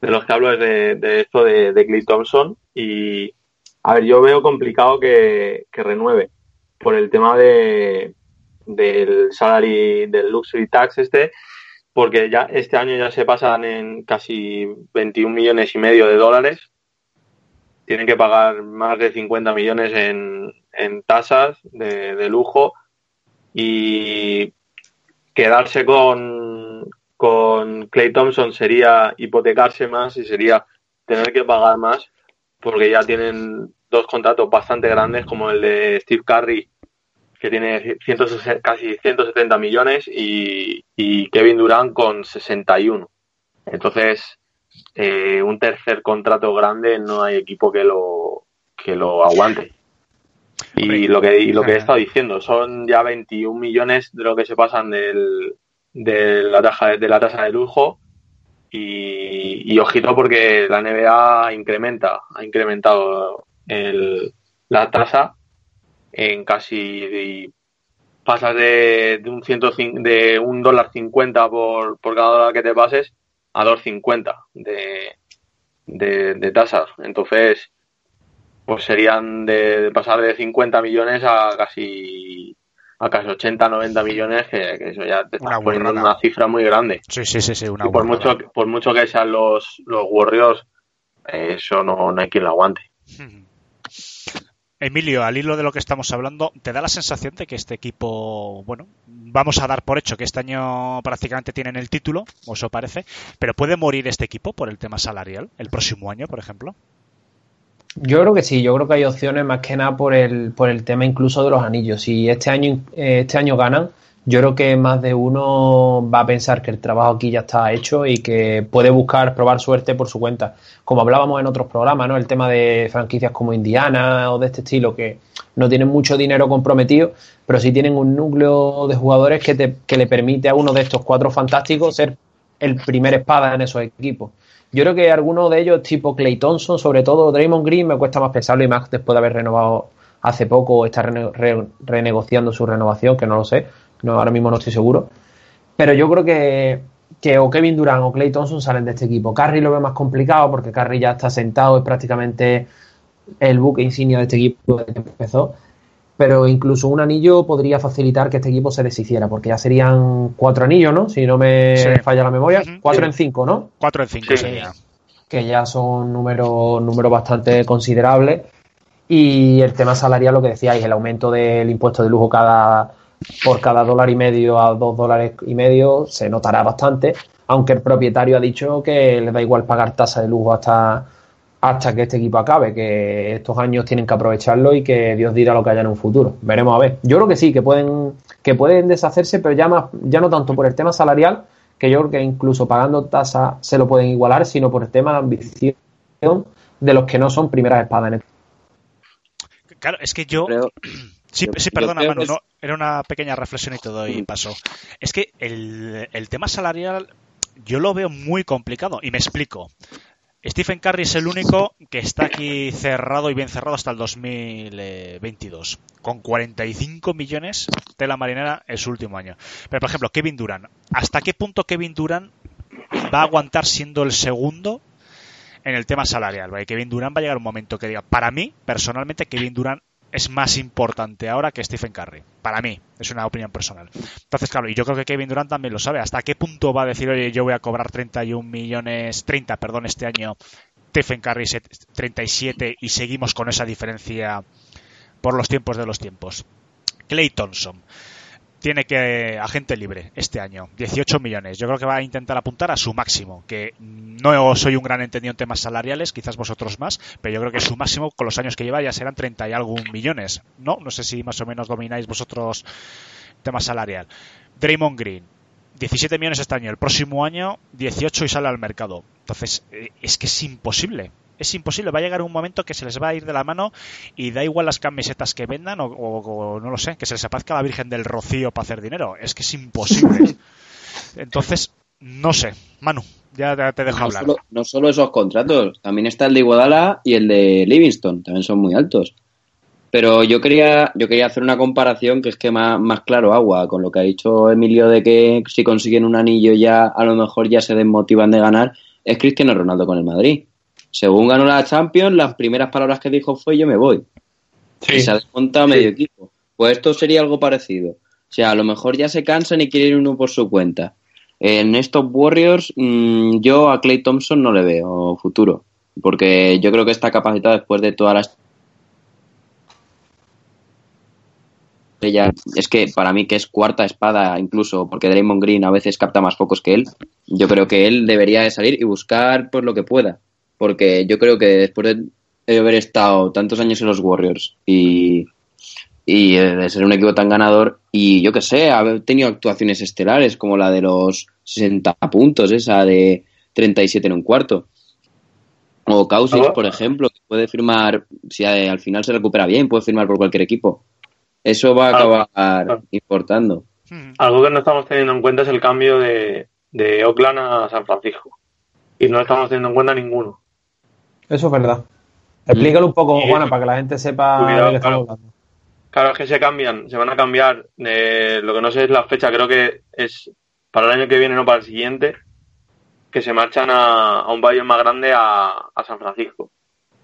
de los que hablo es de, esto de, de Thompson. Y, a ver, yo veo complicado que, que renueve por el tema de, del salary, del luxury tax este, porque ya este año ya se pasan en casi 21 millones y medio de dólares tienen que pagar más de 50 millones en, en tasas de, de lujo y quedarse con, con Clay Thompson sería hipotecarse más y sería tener que pagar más porque ya tienen dos contratos bastante grandes como el de Steve Curry que tiene 160 casi 170 millones y, y Kevin Durant con 61 entonces eh, un tercer contrato grande no hay equipo que lo que lo aguante. Y lo que y lo que he estado diciendo son ya 21 millones de lo que se pasan del, de la tasa de la tasa de lujo y, y ojito porque la NBA incrementa ha incrementado el, la tasa en casi pasas de, un 105 de un dólar 50 por, por cada dólar que te pases a 2.50 de, de, de tasas. Entonces, pues serían de, de pasar de 50 millones a casi a casi 80, 90 millones, que, que eso ya te Una estás poniendo burrada. una cifra muy grande. Sí, sí, sí, sí una Y por burrada. mucho, por mucho que sean los, los Warriors, eso no, no hay quien lo aguante. Emilio, al hilo de lo que estamos hablando, ¿te da la sensación de que este equipo, bueno, vamos a dar por hecho que este año prácticamente tienen el título, o eso parece, pero puede morir este equipo por el tema salarial el próximo año, por ejemplo? Yo creo que sí, yo creo que hay opciones más que nada por el, por el tema incluso de los anillos. Si este año, eh, este año ganan, yo creo que más de uno va a pensar que el trabajo aquí ya está hecho y que puede buscar probar suerte por su cuenta. Como hablábamos en otros programas, ¿no? El tema de franquicias como Indiana o de este estilo, que no tienen mucho dinero comprometido, pero sí tienen un núcleo de jugadores que, te, que le permite a uno de estos cuatro fantásticos ser el primer espada en esos equipos. Yo creo que algunos de ellos, tipo Clay Thompson, sobre todo Draymond Green, me cuesta más pensarlo y más después de haber renovado hace poco o está rene- re- renegociando su renovación, que no lo sé, no, ahora mismo no estoy seguro. Pero yo creo que, que o Kevin Durant o Clay Thompson salen de este equipo. Curry lo ve más complicado porque Curry ya está sentado, es prácticamente el buque insignia de este equipo desde que empezó. Pero incluso un anillo podría facilitar que este equipo se deshiciera, porque ya serían cuatro anillos, ¿no? Si no me Sí. falla la memoria. Cuatro Sí. en cinco, ¿no? 4 en 5 Sí. sería. que ya son números números bastante considerables. Y el tema salarial, lo que decíais, el aumento del impuesto de lujo cada por cada dólar y medio a dos dólares y medio se notará bastante, aunque el propietario ha dicho que le da igual pagar tasa de lujo hasta, hasta que este equipo acabe, que estos años tienen que aprovecharlo y que Dios dirá lo que haya en un futuro. Veremos a ver. Yo creo que sí, que pueden, que pueden deshacerse, pero ya, más, ya no tanto por el tema salarial, que yo creo que incluso pagando tasa se lo pueden igualar, sino por el tema de ambición de los que no son primeras espadas en el Claro, es que yo... Creo- Sí, sí, perdona, Manu, no, era una pequeña reflexión y te doy Mm. paso. Es que el, el tema salarial yo lo veo muy complicado y me explico. Stephen Curry es el único que está aquí cerrado y bien cerrado hasta el 2022, con 45 millones de la marinera en su último año. Pero, por ejemplo, Kevin Durant, ¿hasta qué punto Kevin Durant va a aguantar siendo el segundo en el tema salarial? Kevin Durant va a llegar un momento que diga, para mí, personalmente, Kevin Durant es más importante ahora que Stephen Curry. Para mí, es una opinión personal. Entonces, claro, y yo creo que Kevin Durant también lo sabe. ¿Hasta qué punto va a decir, oye, yo voy a cobrar 31 millones, 30, perdón, este año, Stephen Curry 37 y seguimos con esa diferencia por los tiempos de los tiempos? Clay Thompson tiene que agente libre este año, 18 millones. Yo creo que va a intentar apuntar a su máximo, que no soy un gran entendido en temas salariales, quizás vosotros más, pero yo creo que su máximo con los años que lleva ya serán 30 y algún millones. No, no sé si más o menos domináis vosotros tema salarial. Draymond Green, 17 millones este año, el próximo año 18 y sale al mercado. Entonces, eh, es que es imposible es imposible. Va a llegar un momento que se les va a ir de la mano y da igual las camisetas que vendan o, no lo sé, que se les aparezca la Virgen del Rocío para hacer dinero. Es que es imposible. Entonces, no sé. Manu, ya te dejo no hablar. Solo, no solo esos contratos, también está el de Iguadala y el de Livingston, también son muy altos. Pero yo quería, yo quería hacer una comparación que es que más, más claro agua con lo que ha dicho Emilio de que si consiguen un anillo ya a lo mejor ya se desmotivan de ganar. Es Cristiano Ronaldo con el Madrid. Según ganó la Champions, las primeras palabras que dijo fue yo me voy. Y se ha desmontado medio equipo. Pues esto sería algo parecido. O sea, a lo mejor ya se cansan y quieren uno por su cuenta. En estos Warriors, mmm, yo a Clay Thompson no le veo futuro. Porque yo creo que está capacitado después de todas las. Ella, es que para mí que es cuarta espada incluso porque Draymond Green a veces capta más focos que él yo creo que él debería de salir y buscar pues lo que pueda porque yo creo que después de haber estado tantos años en los Warriors y, y de ser un equipo tan ganador y yo que sé, haber tenido actuaciones estelares como la de los 60 puntos, esa de 37 en un cuarto. O Causis, por ejemplo, que puede firmar, si al final se recupera bien, puede firmar por cualquier equipo. Eso va a acabar importando. Algo que no estamos teniendo en cuenta es el cambio de, de Oakland a San Francisco. Y no estamos teniendo en cuenta ninguno. Eso es verdad. Explícalo un poco, Juana, para que la gente sepa de qué estamos hablando. Claro, es que se cambian, se van a cambiar. Eh, lo que no sé es la fecha, creo que es para el año que viene, no para el siguiente, que se marchan a, un valle más grande a, San Francisco.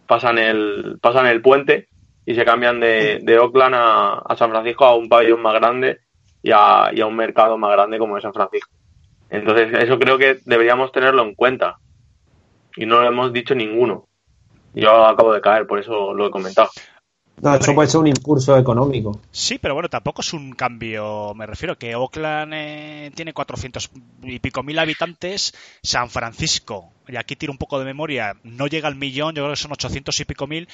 Pasan el, pasan el puente y se cambian de, de Oakland a, San Francisco a un pabellón más grande y a, y a un mercado más grande como es San Francisco. Entonces, eso creo que deberíamos tenerlo en cuenta. Y no lo hemos dicho ninguno. Yo acabo de caer, por eso lo he comentado. No, eso puede ser un impulso económico. Sí, pero bueno, tampoco es un cambio. Me refiero que Oakland eh, tiene 400 y pico mil habitantes, San Francisco, y aquí tiro un poco de memoria, no llega al millón, yo creo que son 800 y pico mil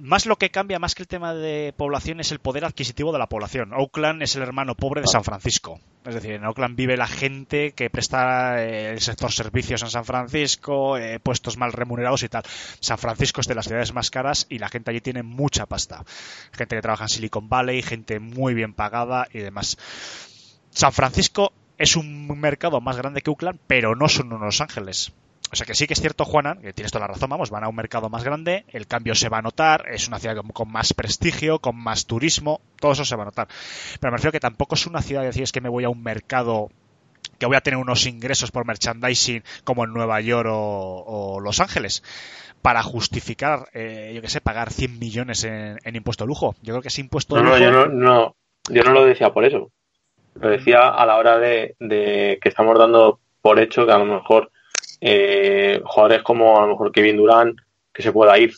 más lo que cambia, más que el tema de población, es el poder adquisitivo de la población. Oakland es el hermano pobre de San Francisco. Es decir, en Oakland vive la gente que presta eh, el sector servicios en San Francisco, eh, puestos mal remunerados y tal. San Francisco es de las ciudades más caras y la gente allí tiene mucha pasta. Gente que trabaja en Silicon Valley, gente muy bien pagada y demás. San Francisco es un mercado más grande que Oakland, pero no son unos ángeles. O sea que sí que es cierto, Juana, que tienes toda la razón, vamos, van a un mercado más grande, el cambio se va a notar, es una ciudad con, más prestigio, con más turismo, todo eso se va a notar. Pero me refiero que tampoco es una ciudad, decir, es que me voy a un mercado que voy a tener unos ingresos por merchandising como en Nueva York o, Los Ángeles para justificar, eh, yo que sé, pagar 100 millones en, impuesto de lujo. Yo creo que ese impuesto de no, lujo... No, yo no, yo no lo decía por eso. Lo decía a la hora de, de que estamos dando por hecho que a lo mejor eh, jugadores como a lo mejor Kevin Durant que se pueda ir.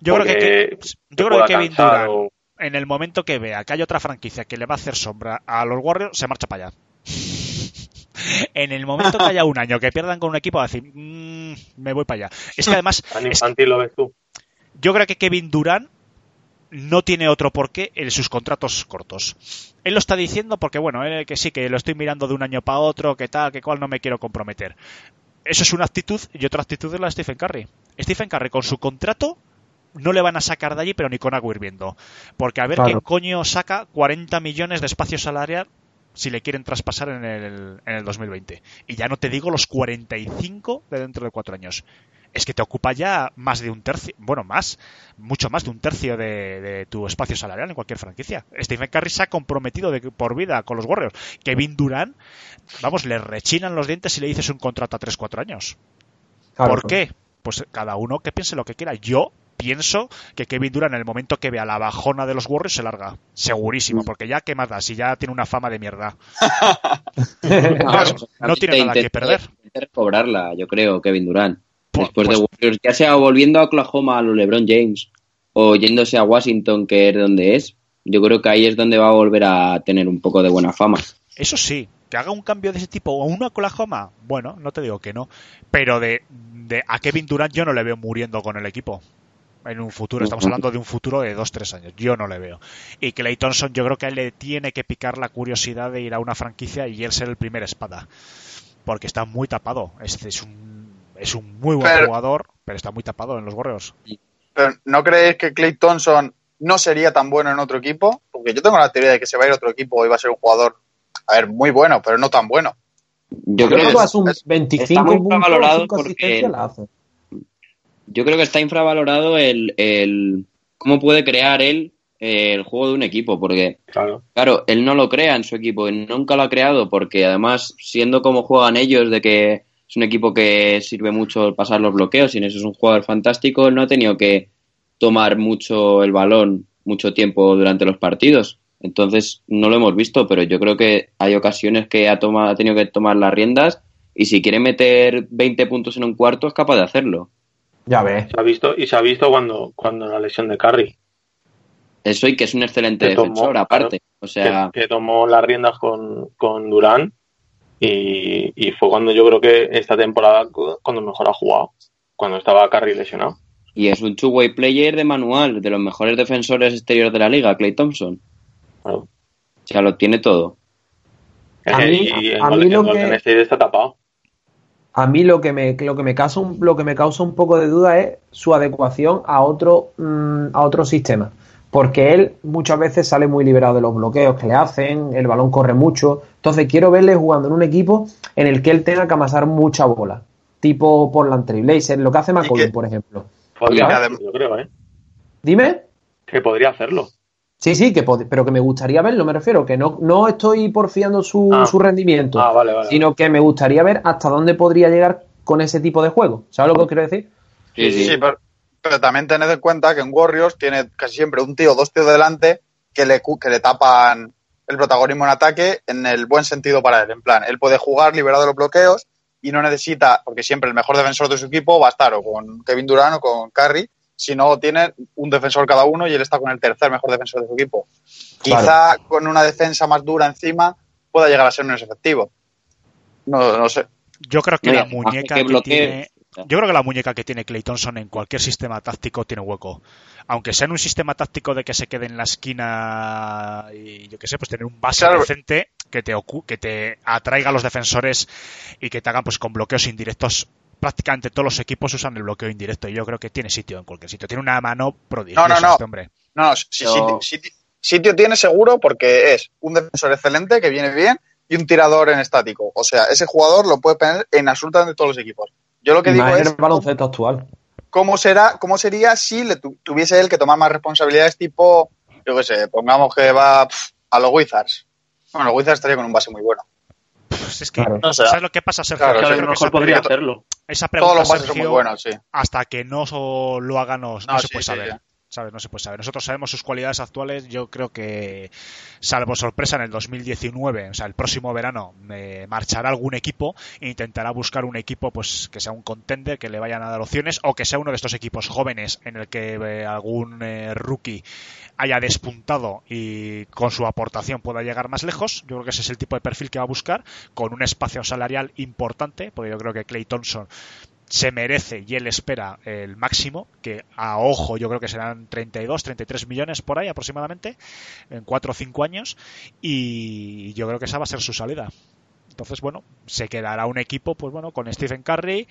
Yo creo que, yo creo que Kevin Durant, en el momento que vea que hay otra franquicia que le va a hacer sombra a los Warriors, se marcha para allá. en el momento que haya un año que pierdan con un equipo, va a decir, mm, me voy para allá. Es que además. lo ves tú. Yo creo que Kevin Durant no tiene otro porqué en sus contratos cortos. Él lo está diciendo porque, bueno, que sí, que lo estoy mirando de un año para otro, que tal, que cual no me quiero comprometer. Eso es una actitud y otra actitud es la de Stephen Curry. Stephen Curry con su contrato no le van a sacar de allí, pero ni con agua hirviendo. Porque a ver qué coño saca 40 millones de espacio salarial si le quieren traspasar en el, en el 2020. Y ya no te digo los 45 de dentro de cuatro años es que te ocupa ya más de un tercio, bueno, más, mucho más de un tercio de, tu espacio salarial en cualquier franquicia. Stephen Curry se ha comprometido de, por vida con los Warriors. Kevin Durant, vamos, le rechinan los dientes si le dices un contrato a 3-4 años. ¿Por qué? Pues cada uno que piense lo que quiera. Yo pienso que Kevin Durant en el momento que vea la bajona de los Warriors se larga. Segurísimo, porque ya, ¿qué más da? Si ya tiene una fama de mierda. no tiene nada que perder. cobrarla, yo creo, Kevin Durant. Después de pues- Warriors, ya sea volviendo a Oklahoma a los LeBron James o yéndose a Washington, que es donde es, yo creo que ahí es donde va a volver a tener un poco de buena fama. Eso sí, que haga un cambio de ese tipo o una Oklahoma, bueno, no te digo que no, pero de, de a Kevin Durant yo no le veo muriendo con el equipo en un futuro. Estamos hablando de un futuro de 2-3 años. Yo no le veo. Y Clay Thompson, yo creo que a él le tiene que picar la curiosidad de ir a una franquicia y él ser el primer espada. Porque está muy tapado. Este es un, es un muy buen jugador, pero está muy tapado en los Warriors. Pero ¿no creéis que Clay Thompson no sería tan bueno en otro equipo? Porque yo tengo la teoría de que se va a ir a otro equipo y va a ser un jugador, a ver, muy bueno, pero no tan bueno. Yo, creo, que es, un 25 está porque yo creo que está infravalorado el, el cómo puede crear él eh, el juego de un equipo, porque claro. claro, él no lo crea en su equipo, y nunca lo ha creado, porque además, siendo como juegan ellos, de que es un equipo que sirve mucho pasar los bloqueos, y en eso es un jugador fantástico, él no ha tenido que tomar mucho el balón mucho tiempo durante los partidos. Entonces, no lo hemos visto, pero yo creo que hay ocasiones que ha, tomado, ha tenido que tomar las riendas y si quiere meter 20 puntos en un cuarto es capaz de hacerlo. Ya ves. Se ha visto, y se ha visto cuando, cuando la lesión de Curry. Eso y que es un excelente defensor, aparte. o sea... Que, tomó las riendas con, con Durán y, fue cuando yo creo que esta temporada cuando mejor ha jugado, cuando estaba Curry lesionado. Y es un two-way player de manual, de los mejores defensores exteriores de la liga, Clay Thompson. O sea, lo tiene todo. A mí, y a mí lo que... está tapado. A mí lo que me, lo que me causa un, lo que me causa un poco de duda es su adecuación a otro, mm, a otro sistema. Porque él muchas veces sale muy liberado de los bloqueos que le hacen, el balón corre mucho. Entonces quiero verle jugando en un equipo en el que él tenga que amasar mucha bola. Tipo Portland Trailblazers, lo que hace McCollum, por ejemplo. Podría yo creo, ¿eh? Dime. Que podría hacerlo. Sí, sí, que pero que me gustaría verlo, me refiero, que no, no estoy porfiando su, ah. su rendimiento, ah, vale, vale, sino que me gustaría ver hasta dónde podría llegar con ese tipo de juego. ¿Sabes lo que quiero decir? Sí, sí, sí pero, también tened en cuenta que en Warriors tiene casi siempre un tío o dos tíos delante que le, que le tapan el protagonismo en ataque en el buen sentido para él. En plan, él puede jugar liberado de los bloqueos y no necesita, porque siempre el mejor defensor de su equipo va a estar o con Kevin Durant o con Curry, si no tiene un defensor cada uno y él está con el tercer mejor defensor de su equipo. Quizá con una defensa más dura encima pueda llegar a ser menos efectivo. No, no sé. Yo creo que la muñeca que tiene, yo creo que la muñeca que tiene Clay Thompson en cualquier sistema táctico tiene hueco. Aunque sea en un sistema táctico de que se quede en la esquina y yo qué sé, pues tener un base decente que te, que te atraiga a los defensores y que te hagan pues con bloqueos indirectos prácticamente todos los equipos usan el bloqueo indirecto y yo creo que tiene sitio en cualquier sitio. Tiene una mano prodigiosa no, no, no. este hombre. No, sitio, tiene seguro porque es un defensor excelente que viene bien y un tirador en estático. O sea, ese jugador lo puede poner en absolutamente todos los equipos. Yo lo que digo es... el baloncesto actual. ¿Cómo, será, ¿Cómo sería si le tuviese él que tomar más responsabilidades tipo, yo qué sé, pongamos que va a los Wizards? Bueno, los Wizards estaría con un base muy bueno. Pues es que, ¿sabes lo que pasa, Sergio? Claro, a lo mejor podría hacerlo. Esa pregunta, Todos los son muy buenos, sí. hasta que no lo hagan, no, se puede saber. ¿Sabes? No se puede saber. Nosotros sabemos sus cualidades actuales. Yo creo que, salvo sorpresa, en el 2019, o sea, el próximo verano, me marchará algún equipo e intentará buscar un equipo pues que sea un contender, que le vayan a dar opciones, o que sea uno de estos equipos jóvenes en el que eh, algún eh, rookie haya despuntado y con su aportación pueda llegar más lejos. Yo creo que ese es el tipo de perfil que va a buscar, con un espacio salarial importante, porque yo creo que Clay Thompson se merece y él espera el máximo, que a ojo yo creo que serán 32, 33 millones por ahí aproximadamente, en 4 o 5 años, y yo creo que esa va a ser su salida. Entonces, bueno, se quedará un equipo, pues bueno, con Stephen Curry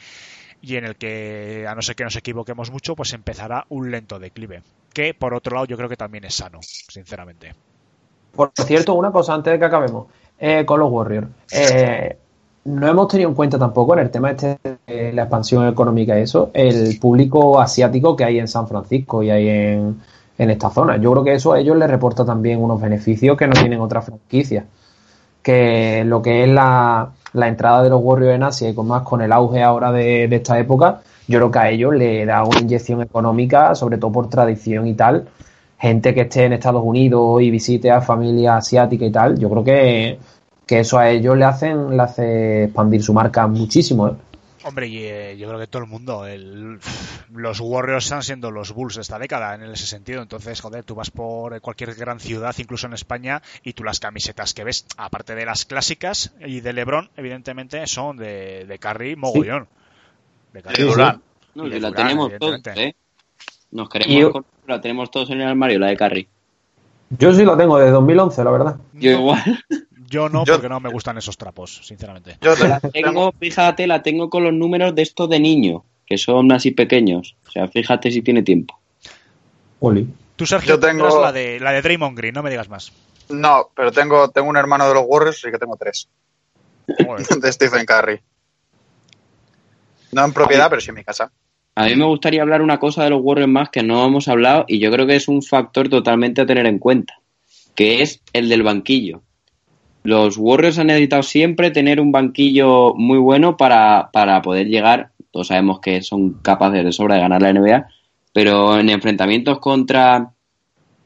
y en el que, a no ser que nos equivoquemos mucho, pues empezará un lento declive, que por otro lado yo creo que también es sano, sinceramente. Por cierto, una cosa antes de que acabemos, eh, con los Warriors. Eh, no hemos tenido en cuenta tampoco en el tema este de la expansión económica y eso, el público asiático que hay en San Francisco y hay en, esta zona. Yo creo que eso a ellos les reporta también unos beneficios que no tienen otras franquicias. que lo que es la, la entrada de los Warriors en Asia y con más con el auge ahora de, de esta época, yo creo que a ellos le da una inyección económica, sobre todo por tradición y tal. Gente que esté en Estados Unidos y visite a familia asiática y tal, yo creo que, que eso a ellos le hacen le hace expandir su marca muchísimo. ¿eh? Hombre, y eh, yo creo que todo el mundo, el- los Warriors están siendo los Bulls de esta década en ese sentido. Entonces, joder, tú vas por cualquier gran ciudad, incluso en España, y tú las camisetas que ves, aparte de las clásicas y de LeBron, evidentemente, son de, de Curry mogollón. De Curry. No, Y de la tenemos todos. ¿eh? Nos queremos yo- la tenemos todos en el armario, la de Carry. Yo sí lo tengo desde 2011, la verdad. Yo igual. Yo no, Yo- porque no me gustan esos trapos, sinceramente. Yo La tengo, fíjate, la tengo con los números de estos de niño, que son así pequeños. O sea, fíjate si tiene tiempo. Oli. Tú, Sergio, Yo tengo- la de, la de Draymond Green, no me digas más. no, pero tengo, tengo un hermano de los Warriors, así que tengo tres. De Stephen Curry. No en propiedad, pero sí en mi casa. A mí me gustaría hablar una cosa de los Warriors más que no hemos hablado y yo creo que es un factor totalmente a tener en cuenta, que es el del banquillo. Los Warriors han necesitado siempre tener un banquillo muy bueno para, para poder llegar, todos sabemos que son capaces de sobra de ganar la NBA, pero en enfrentamientos contra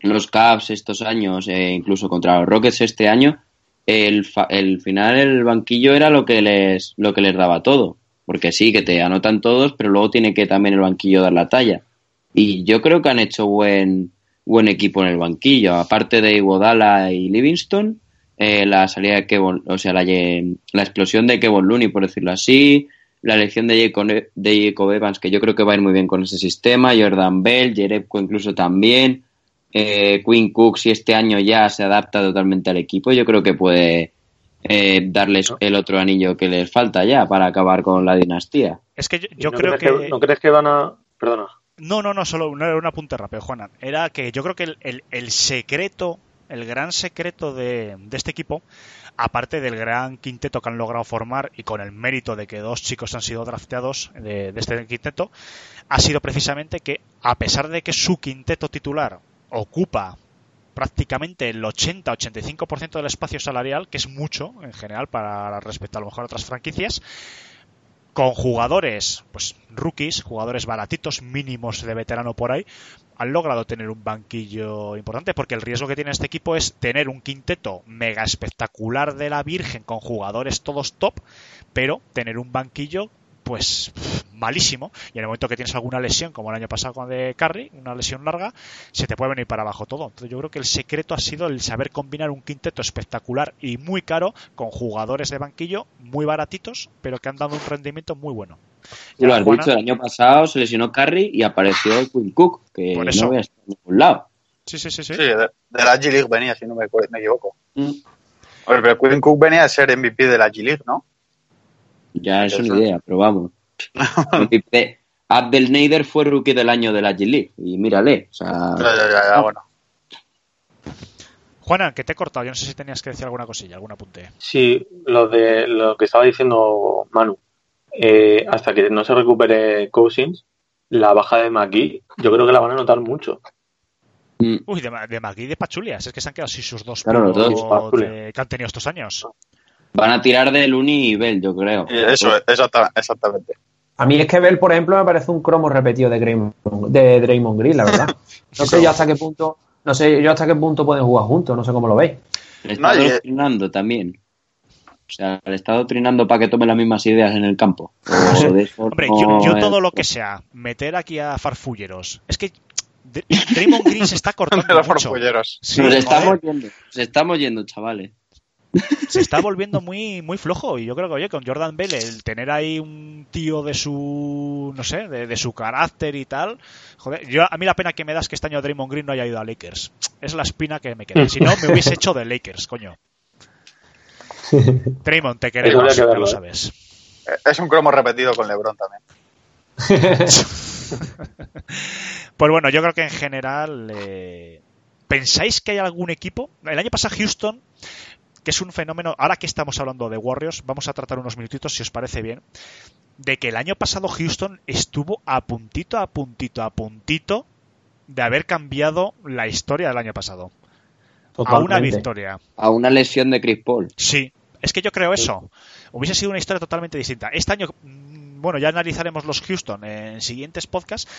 los Cavs estos años, e incluso contra los Rockets este año, el final el banquillo era lo que les lo que les daba todo. Porque sí que te anotan todos pero luego tiene que también el banquillo dar la talla. Y yo creo que han hecho buen buen equipo en el banquillo. Aparte de Iguodala y Livingston eh, la salida de Kevon o sea la, ye- la explosión de Kevon Looney por decirlo así la elección de Jacob, de Jacob Evans que yo creo que va a ir muy bien con ese sistema Jordan Bell Jerebko incluso también eh, Quinn Cook, si este año ya se adapta totalmente al equipo, yo creo que puede eh, darles el otro anillo que les falta ya para acabar con la dinastía. Es que yo, ¿Y yo no creo que... ¿No crees que van a...? Perdona. No, no, no, solo un, era un apunte rápido, Juanan. Era que yo creo que el, el- el secreto, el gran secreto de, de este equipo, aparte del gran quinteto que han logrado formar y con el mérito de que dos chicos han sido drafteados de, este quinteto, ha sido precisamente que, a pesar de que su quinteto titular ocupa prácticamente el 80-85% del espacio salarial, que es mucho en general para respecto a lo mejor a otras franquicias, con jugadores, pues rookies, jugadores baratitos, mínimos de veterano por ahí, han logrado tener un banquillo importante, porque el riesgo que tiene este equipo es tener un quinteto mega espectacular de la Virgen con jugadores todos top, pero tener un banquillo pues malísimo. Y en el momento que tienes alguna lesión como el año pasado con de Curry una lesión larga se te puede venir para abajo todo. Entonces yo creo que el secreto ha sido el saber combinar un quinteto espectacular y muy caro con jugadores de banquillo muy baratitos pero que han dado un rendimiento muy bueno Tú lo has Juana, dicho, el año pasado se lesionó Curry y apareció Quinn Cook, que Por no había estado en ningún lado. sí sí sí sí, Sí, de, de la G-League venía, si no me, me equivoco. Mm, Oye, pero Quinn Cook venía a ser MVP de la G-League, ¿no? Ya es una idea, pero vamos. Abdel Nader fue rookie del año de la G-League y mírale, o sea, Ya, ya, ya, ya, bueno. Juana que te he cortado yo no sé si tenías que decir alguna cosilla algún apunte Sí, lo de lo que estaba diciendo Manu. Eh, hasta que no se recupere Cousins, la baja de McGee, yo creo que la van a notar mucho. mm, uy de, de Magui y de Pachulias es que se han quedado así sus dos Claro, los dos, de- que han tenido estos años van a tirar de Looney y Bell, yo creo. Y Eso, exacta- exactamente. A mí es que Bell, por ejemplo, me parece un cromo repetido de, Draymond, de Draymond Green, la verdad. No sé yo hasta qué punto, no sé yo hasta qué punto pueden jugar juntos, no sé cómo lo veis. Está No, también. O sea, le está doctrinando para que tome las mismas ideas en el campo. O de eso Hombre, no yo, yo es- todo lo que sea, meter aquí a farfulleros. Es que Draymond Green se está cortando los mucho. farfulleros. Sí, nos joder, estamos yendo, nos estamos yendo, chavales. se está volviendo muy muy flojo y yo creo que oye con Jordan Bell el tener ahí un tío de su no sé de, de su carácter y tal joder yo a mí la pena que me das que este año Draymond Green no haya ido a Lakers es la espina que me queda si no me hubiese hecho de Lakers coño Draymond te queremos que ya lo ¿eh? sabes Es un cromo repetido con LeBron también. Pues bueno, yo creo que en general. eh, ¿Pensáis que hay algún equipo? El año pasado Houston, que es un fenómeno. Ahora que estamos hablando de Warriors, vamos a tratar unos minutitos, si os parece bien. De que el año pasado Houston estuvo a puntito, a puntito, a puntito de haber cambiado la historia del año pasado. a una victoria. A una lesión de Chris Paul. Sí, es que yo creo eso. Hubiese sido una historia totalmente distinta. Este año, mm, bueno, ya analizaremos los Houston en siguientes podcasts,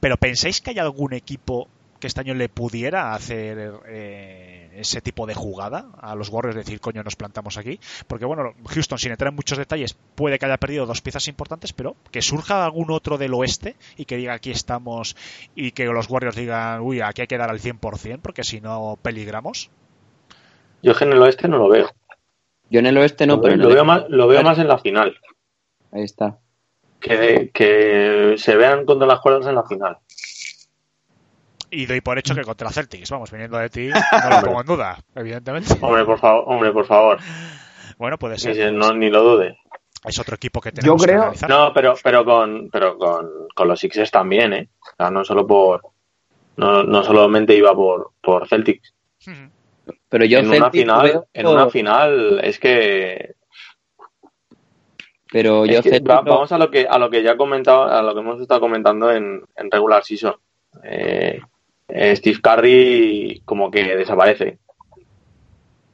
pero ¿pensáis que hay algún equipo que este año le pudiera hacer eh, ese tipo de jugada a los Warriors? Decir, coño, nos plantamos aquí. Porque, bueno, Houston, sin entrar en muchos detalles, puede que haya perdido dos piezas importantes, pero que surja algún otro del oeste y que diga aquí estamos y que los Warriors digan, uy, aquí hay que dar al 100%, porque si no peligramos. Yo es que en el oeste no lo veo. Yo en el oeste no, lo, pero lo veo más, lo veo más en la final. Ahí está. Que, que se vean contra las cuerdas en la final. Y doy por hecho que contra Celtics, vamos, viniendo de ti, no lo pongo en duda, evidentemente. Hombre, por favor, hombre, por favor. Bueno, puede ser. sí, no, ni lo dude. Es otro equipo que tenemos Yo creo- que analizar. No, pero, pero con, pero con, con los Sixers también, ¿eh? O sea, no solo por, no, no solamente iba por, por Celtics. Ujú. Pero yo en una Celtic final, veo- en una final es que, Pero yo es que Celtic va- lo- vamos a lo que, a lo que ya comentado, a lo que hemos estado comentando en, en regular season. Eh, eh, Steve Curry como que desaparece.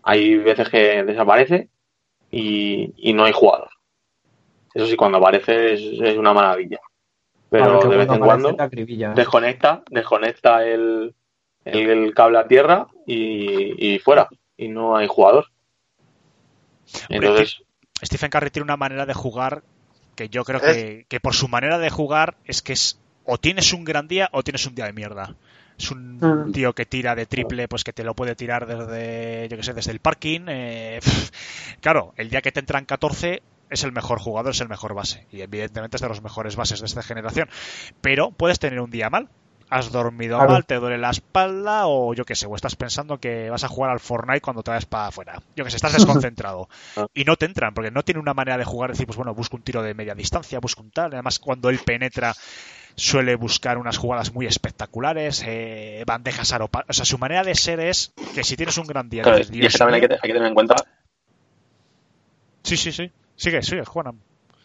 Hay veces que desaparece y, y no hay jugador. Eso sí, cuando aparece es, es una maravilla. Pero de vez en cuando desconecta, desconecta el, el, el cable a tierra y, y fuera. Y no hay jugador. Entonces, Stephen Curry tiene una manera de jugar que yo creo que, que por su manera de jugar es que es o tienes un gran día o tienes un día de mierda. Es un Mm. tío que tira de triple, pues que te lo puede tirar desde, yo que sé, desde el parking. eh, claro, el día que te entran 14 es el mejor jugador, es el mejor base. Y evidentemente es de los mejores bases de esta generación. Pero puedes tener un día mal. Has dormido Claro. mal, te duele la espalda o yo que sé, o estás pensando que vas a jugar al Fortnite cuando te vas para afuera. Yo que sé, estás desconcentrado. y no te entran, porque no tiene una manera de jugar, decir, pues bueno, busco un tiro de media distancia, busco un tal. Además, cuando él penetra, suele buscar unas jugadas muy espectaculares, eh, bandejas aropa. O sea, su manera de ser es que si tienes un gran día, claro, dices, y es "Dios que también hay mío". que, hay que tener en cuenta Sí, sí, sí. Sigue, sigue, Juan.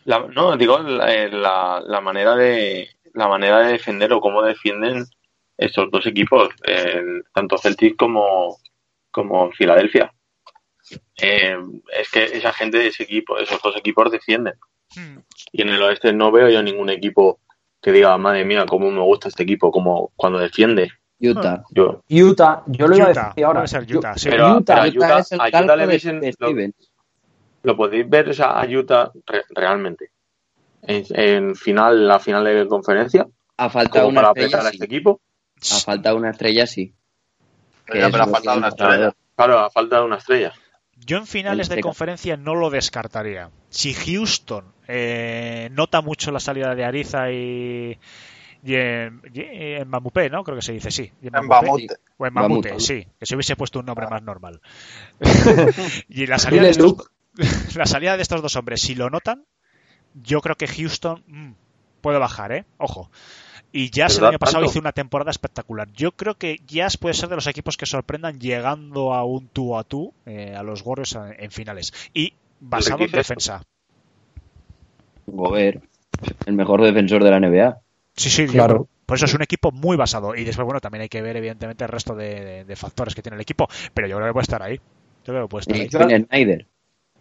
La- no, digo la, eh, la, la manera de la manera de defender o cómo defienden estos dos equipos, el- tanto Celtic como, como Filadelfia. Eh, es que esa gente de ese equipo, esos dos equipos defienden. Hmm. Y en el oeste no veo yo ningún equipo que diga, madre mía, cómo me gusta este equipo, como cuando defiende. Utah. Yo, Utah, yo lo iba a decir ahora. Yo- Utah, sí. Pero- Utah, pero a Utah- es el a Utah le de- veis en- lo- Stevens. lo podéis ver o sea, a Utah re- realmente. En, en final, la final de conferencia, Ha faltado una para estrella, a sí. este equipo. Ha faltado una estrella, sí. Pero pero ha faltado sí, una un estrella. Claro, a falta de una estrella. Yo en finales de Azteca. conferencia no lo descartaría. Si Houston eh, nota mucho la salida de Ariza y, y en, y en Mamupé, ¿no? Creo que se dice, sí. Y En Mamupé. Bamute. O en Mamute, Mamute. sí. Que se hubiese puesto un nombre más normal. y la salida, Dile de estos, Luke. la salida de estos dos hombres, si lo notan, yo creo que Houston mm, puede bajar, ¿eh? Ojo. Y Jazz el año pasado ¿Tanto? hizo una temporada espectacular. Yo creo que Jazz puede ser de los equipos que sorprendan llegando a un tú a tú eh, a los Warriors en, en finales. Y basado en defensa. Gobert, el mejor defensor de la NBA. Sí, sí, Claro. por, por eso es un equipo muy basado. Y después, bueno, también hay que ver, evidentemente, el resto de, de- de factores que tiene el equipo. Pero yo creo que puede estar ahí. Yo creo que puede estar Y ahí. Snyder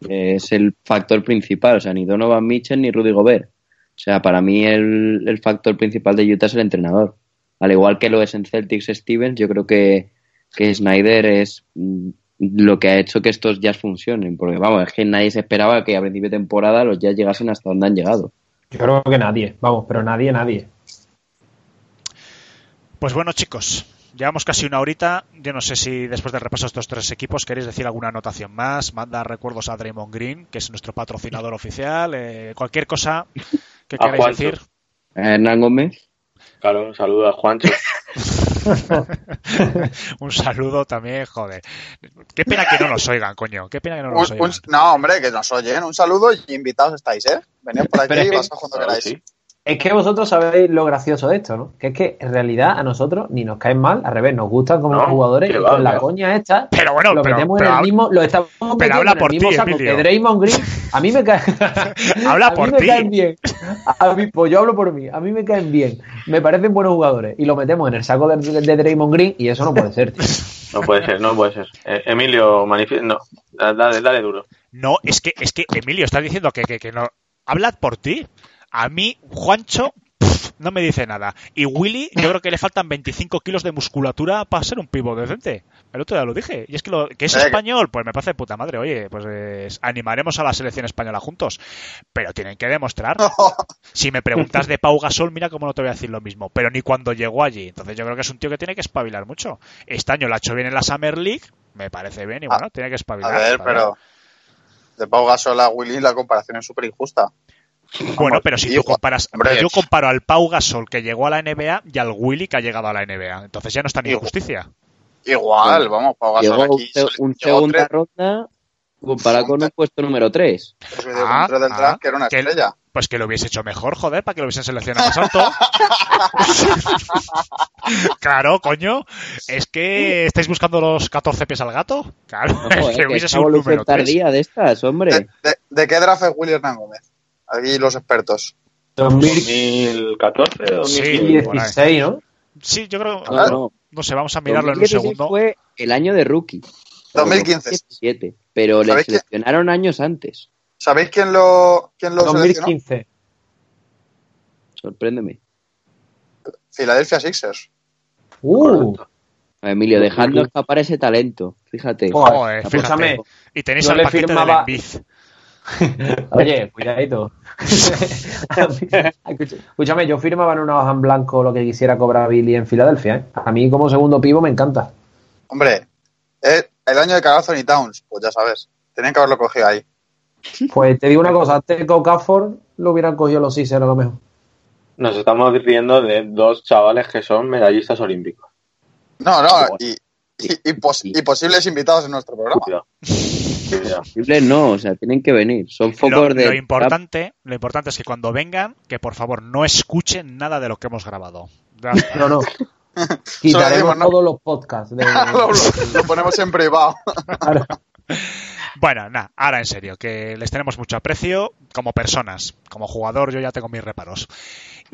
es el factor principal. O sea, ni Donovan Mitchell ni Rudy Gobert. O sea, para mí el, el factor principal de Utah es el entrenador. Al igual que lo es en Celtics Stevens, yo creo que, que Snyder es mm, lo que ha hecho que estos Jazz funcionen. Porque vamos, es que nadie se esperaba que a principio de temporada los Jazz llegasen hasta donde han llegado. Yo creo que nadie, vamos, pero nadie, nadie. Pues bueno, chicos, llevamos casi una horita. Yo no sé si después del repaso de estos tres equipos queréis decir alguna anotación más. Manda recuerdos a Draymond Green, que es nuestro patrocinador oficial. eh, cualquier cosa que A queráis Juancho. decir. Hernán Gómez, Claro, un saludo a Juancho. Un saludo también, joder. Qué pena que no nos oigan, coño. Qué pena que no nos un- oigan. no, hombre, que nos oyen. Un saludo y invitados estáis, ¿eh? Venid por aquí y que- pasad cuando Claro, queráis. sí. Es que vosotros sabéis lo gracioso de esto, ¿no? Que es que en realidad a nosotros ni nos caen mal, al revés, nos gustan como No, jugadores y va, con la va. coña esta Pero bueno, lo pero- metemos pero en el mismo, lo estamos metiendo habla en por el mismo ti, saco Emilio. que Draymond Green. A mí me caen, Habla a mí por me ti. caen bien. A mí, pues yo hablo por mí. A mí me caen bien. Me parecen buenos jugadores y lo metemos en el saco de, de Draymond Green y eso no puede ser, tío. No puede ser, no puede ser. Eh, Emilio. No, dale, dale duro. No, es que, es que Emilio, estás diciendo que, que, que no. Hablad por ti. A mí, Juancho, pff, no me dice nada. Y Willy, yo creo que le faltan 25 kilos de musculatura para ser un pivo decente. El otro día lo dije. Y es que, lo, que es español, pues me parece de puta madre. Oye, pues eh, animaremos a la selección española juntos. Pero tienen que demostrar. Si me preguntas de Pau Gasol, mira cómo no te voy a decir lo mismo. Pero ni cuando llegó allí. Entonces yo creo que es un tío que tiene que espabilar mucho. Este año lo ha hecho bien en la Summer League. Me parece bien y bueno, tiene que A espabilar. ver, está pero de Pau Gasol a Willy la comparación es súper injusta. Bueno, pero si tú comparas. hombre. yo comparo al Pau Gasol que llegó a la NBA y al Willy que ha llegado a la NBA. Entonces ya no está ni Hijo. injusticia. Igual, vamos, Pau Gasol Llegó un, aquí. un llegó segunda tres- ronda comparado con un puesto número 3. tres vídeos Ah, del ah, draft, que era una que- estrella. Pues que lo hubiese hecho mejor, joder, para que lo hubiesen seleccionado más alto. claro, coño. Es que estáis buscando los 14 pies al gato. Claro, No, es que que hubiese es sido un número 3. tardía de estas, hombre. ¿De, de, de qué draft es Willy Hernán Gómez? Aquí los expertos. 2014 o Sí. 2016, ¿no? Sí, yo creo. No, no. No sé, vamos a mirarlo en un 2016 segundo. fue el año de rookie. 2015. 2017, pero le seleccionaron años antes. ¿Sabéis quién lo, quién lo seleccionó? 2015. Sorpréndeme. Philadelphia Sixers. Uh, Emilio, dejando escapar ese talento. Fíjate. Joder, fíjate. escúchame. Y tenéis Yo al le paquete del firmaba- Embiid. Oye, cuidadito. Escúchame, yo firmaba en una hoja en blanco lo que quisiera cobrar Billy en Filadelfia. ¿eh? A mí como segundo pivo me encanta. Hombre, es el año de Carl Anthony Towns, pues ya sabes. Tenían que haberlo cogido ahí. Pues te digo una cosa, antes que Okafor lo hubieran cogido los Sixers a lo mejor. Nos estamos riendo de dos chavales que son medallistas olímpicos. No, no, Joder. y, y, y pos- y posibles invitados en nuestro programa. Cuidado. No, o sea, tienen que venir. Son Lo, focos de. lo importante, lo importante es que cuando vengan, que por favor no escuchen nada de lo que hemos grabado. No, no. Quitaremos todos los podcasts. de- lo, lo- lo ponemos en privado. Bueno, nada, ahora en serio, que les tenemos mucho aprecio como personas. Como jugador yo ya tengo mis reparos.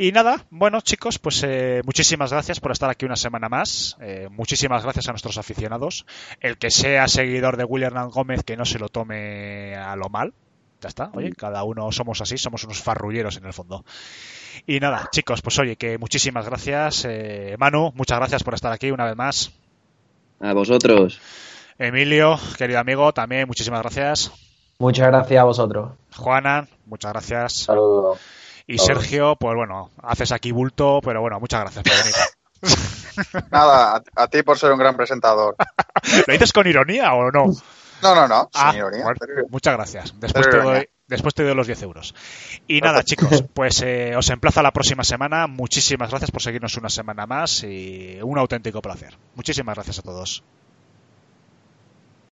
Y nada, bueno chicos, pues eh, muchísimas gracias por estar aquí una semana más. Eh, muchísimas gracias a nuestros aficionados. El que sea seguidor de William Hernán Gómez, que no se lo tome a lo mal. Ya está, oye, cada uno somos así, somos unos farrulleros en el fondo. Y nada, chicos, pues oye, que muchísimas gracias. Eh, Manu, muchas gracias por estar aquí una vez más. A vosotros. Emilio, querido amigo, también muchísimas gracias. Muchas gracias a vosotros. Juana, muchas gracias. Saludos. Y. Sergio, pues bueno, haces aquí bulto, pero bueno, muchas gracias por venir. Nada, a, a ti por ser un gran presentador. ¿Lo dices con ironía o no? No, no, no, Ah, sin ironía. bueno, muchas gracias. Después te, doy, después te doy los 10 euros. Y nada, chicos, pues eh, os emplazo a la próxima semana. Muchísimas gracias por seguirnos una semana más y un auténtico placer. Muchísimas gracias a todos.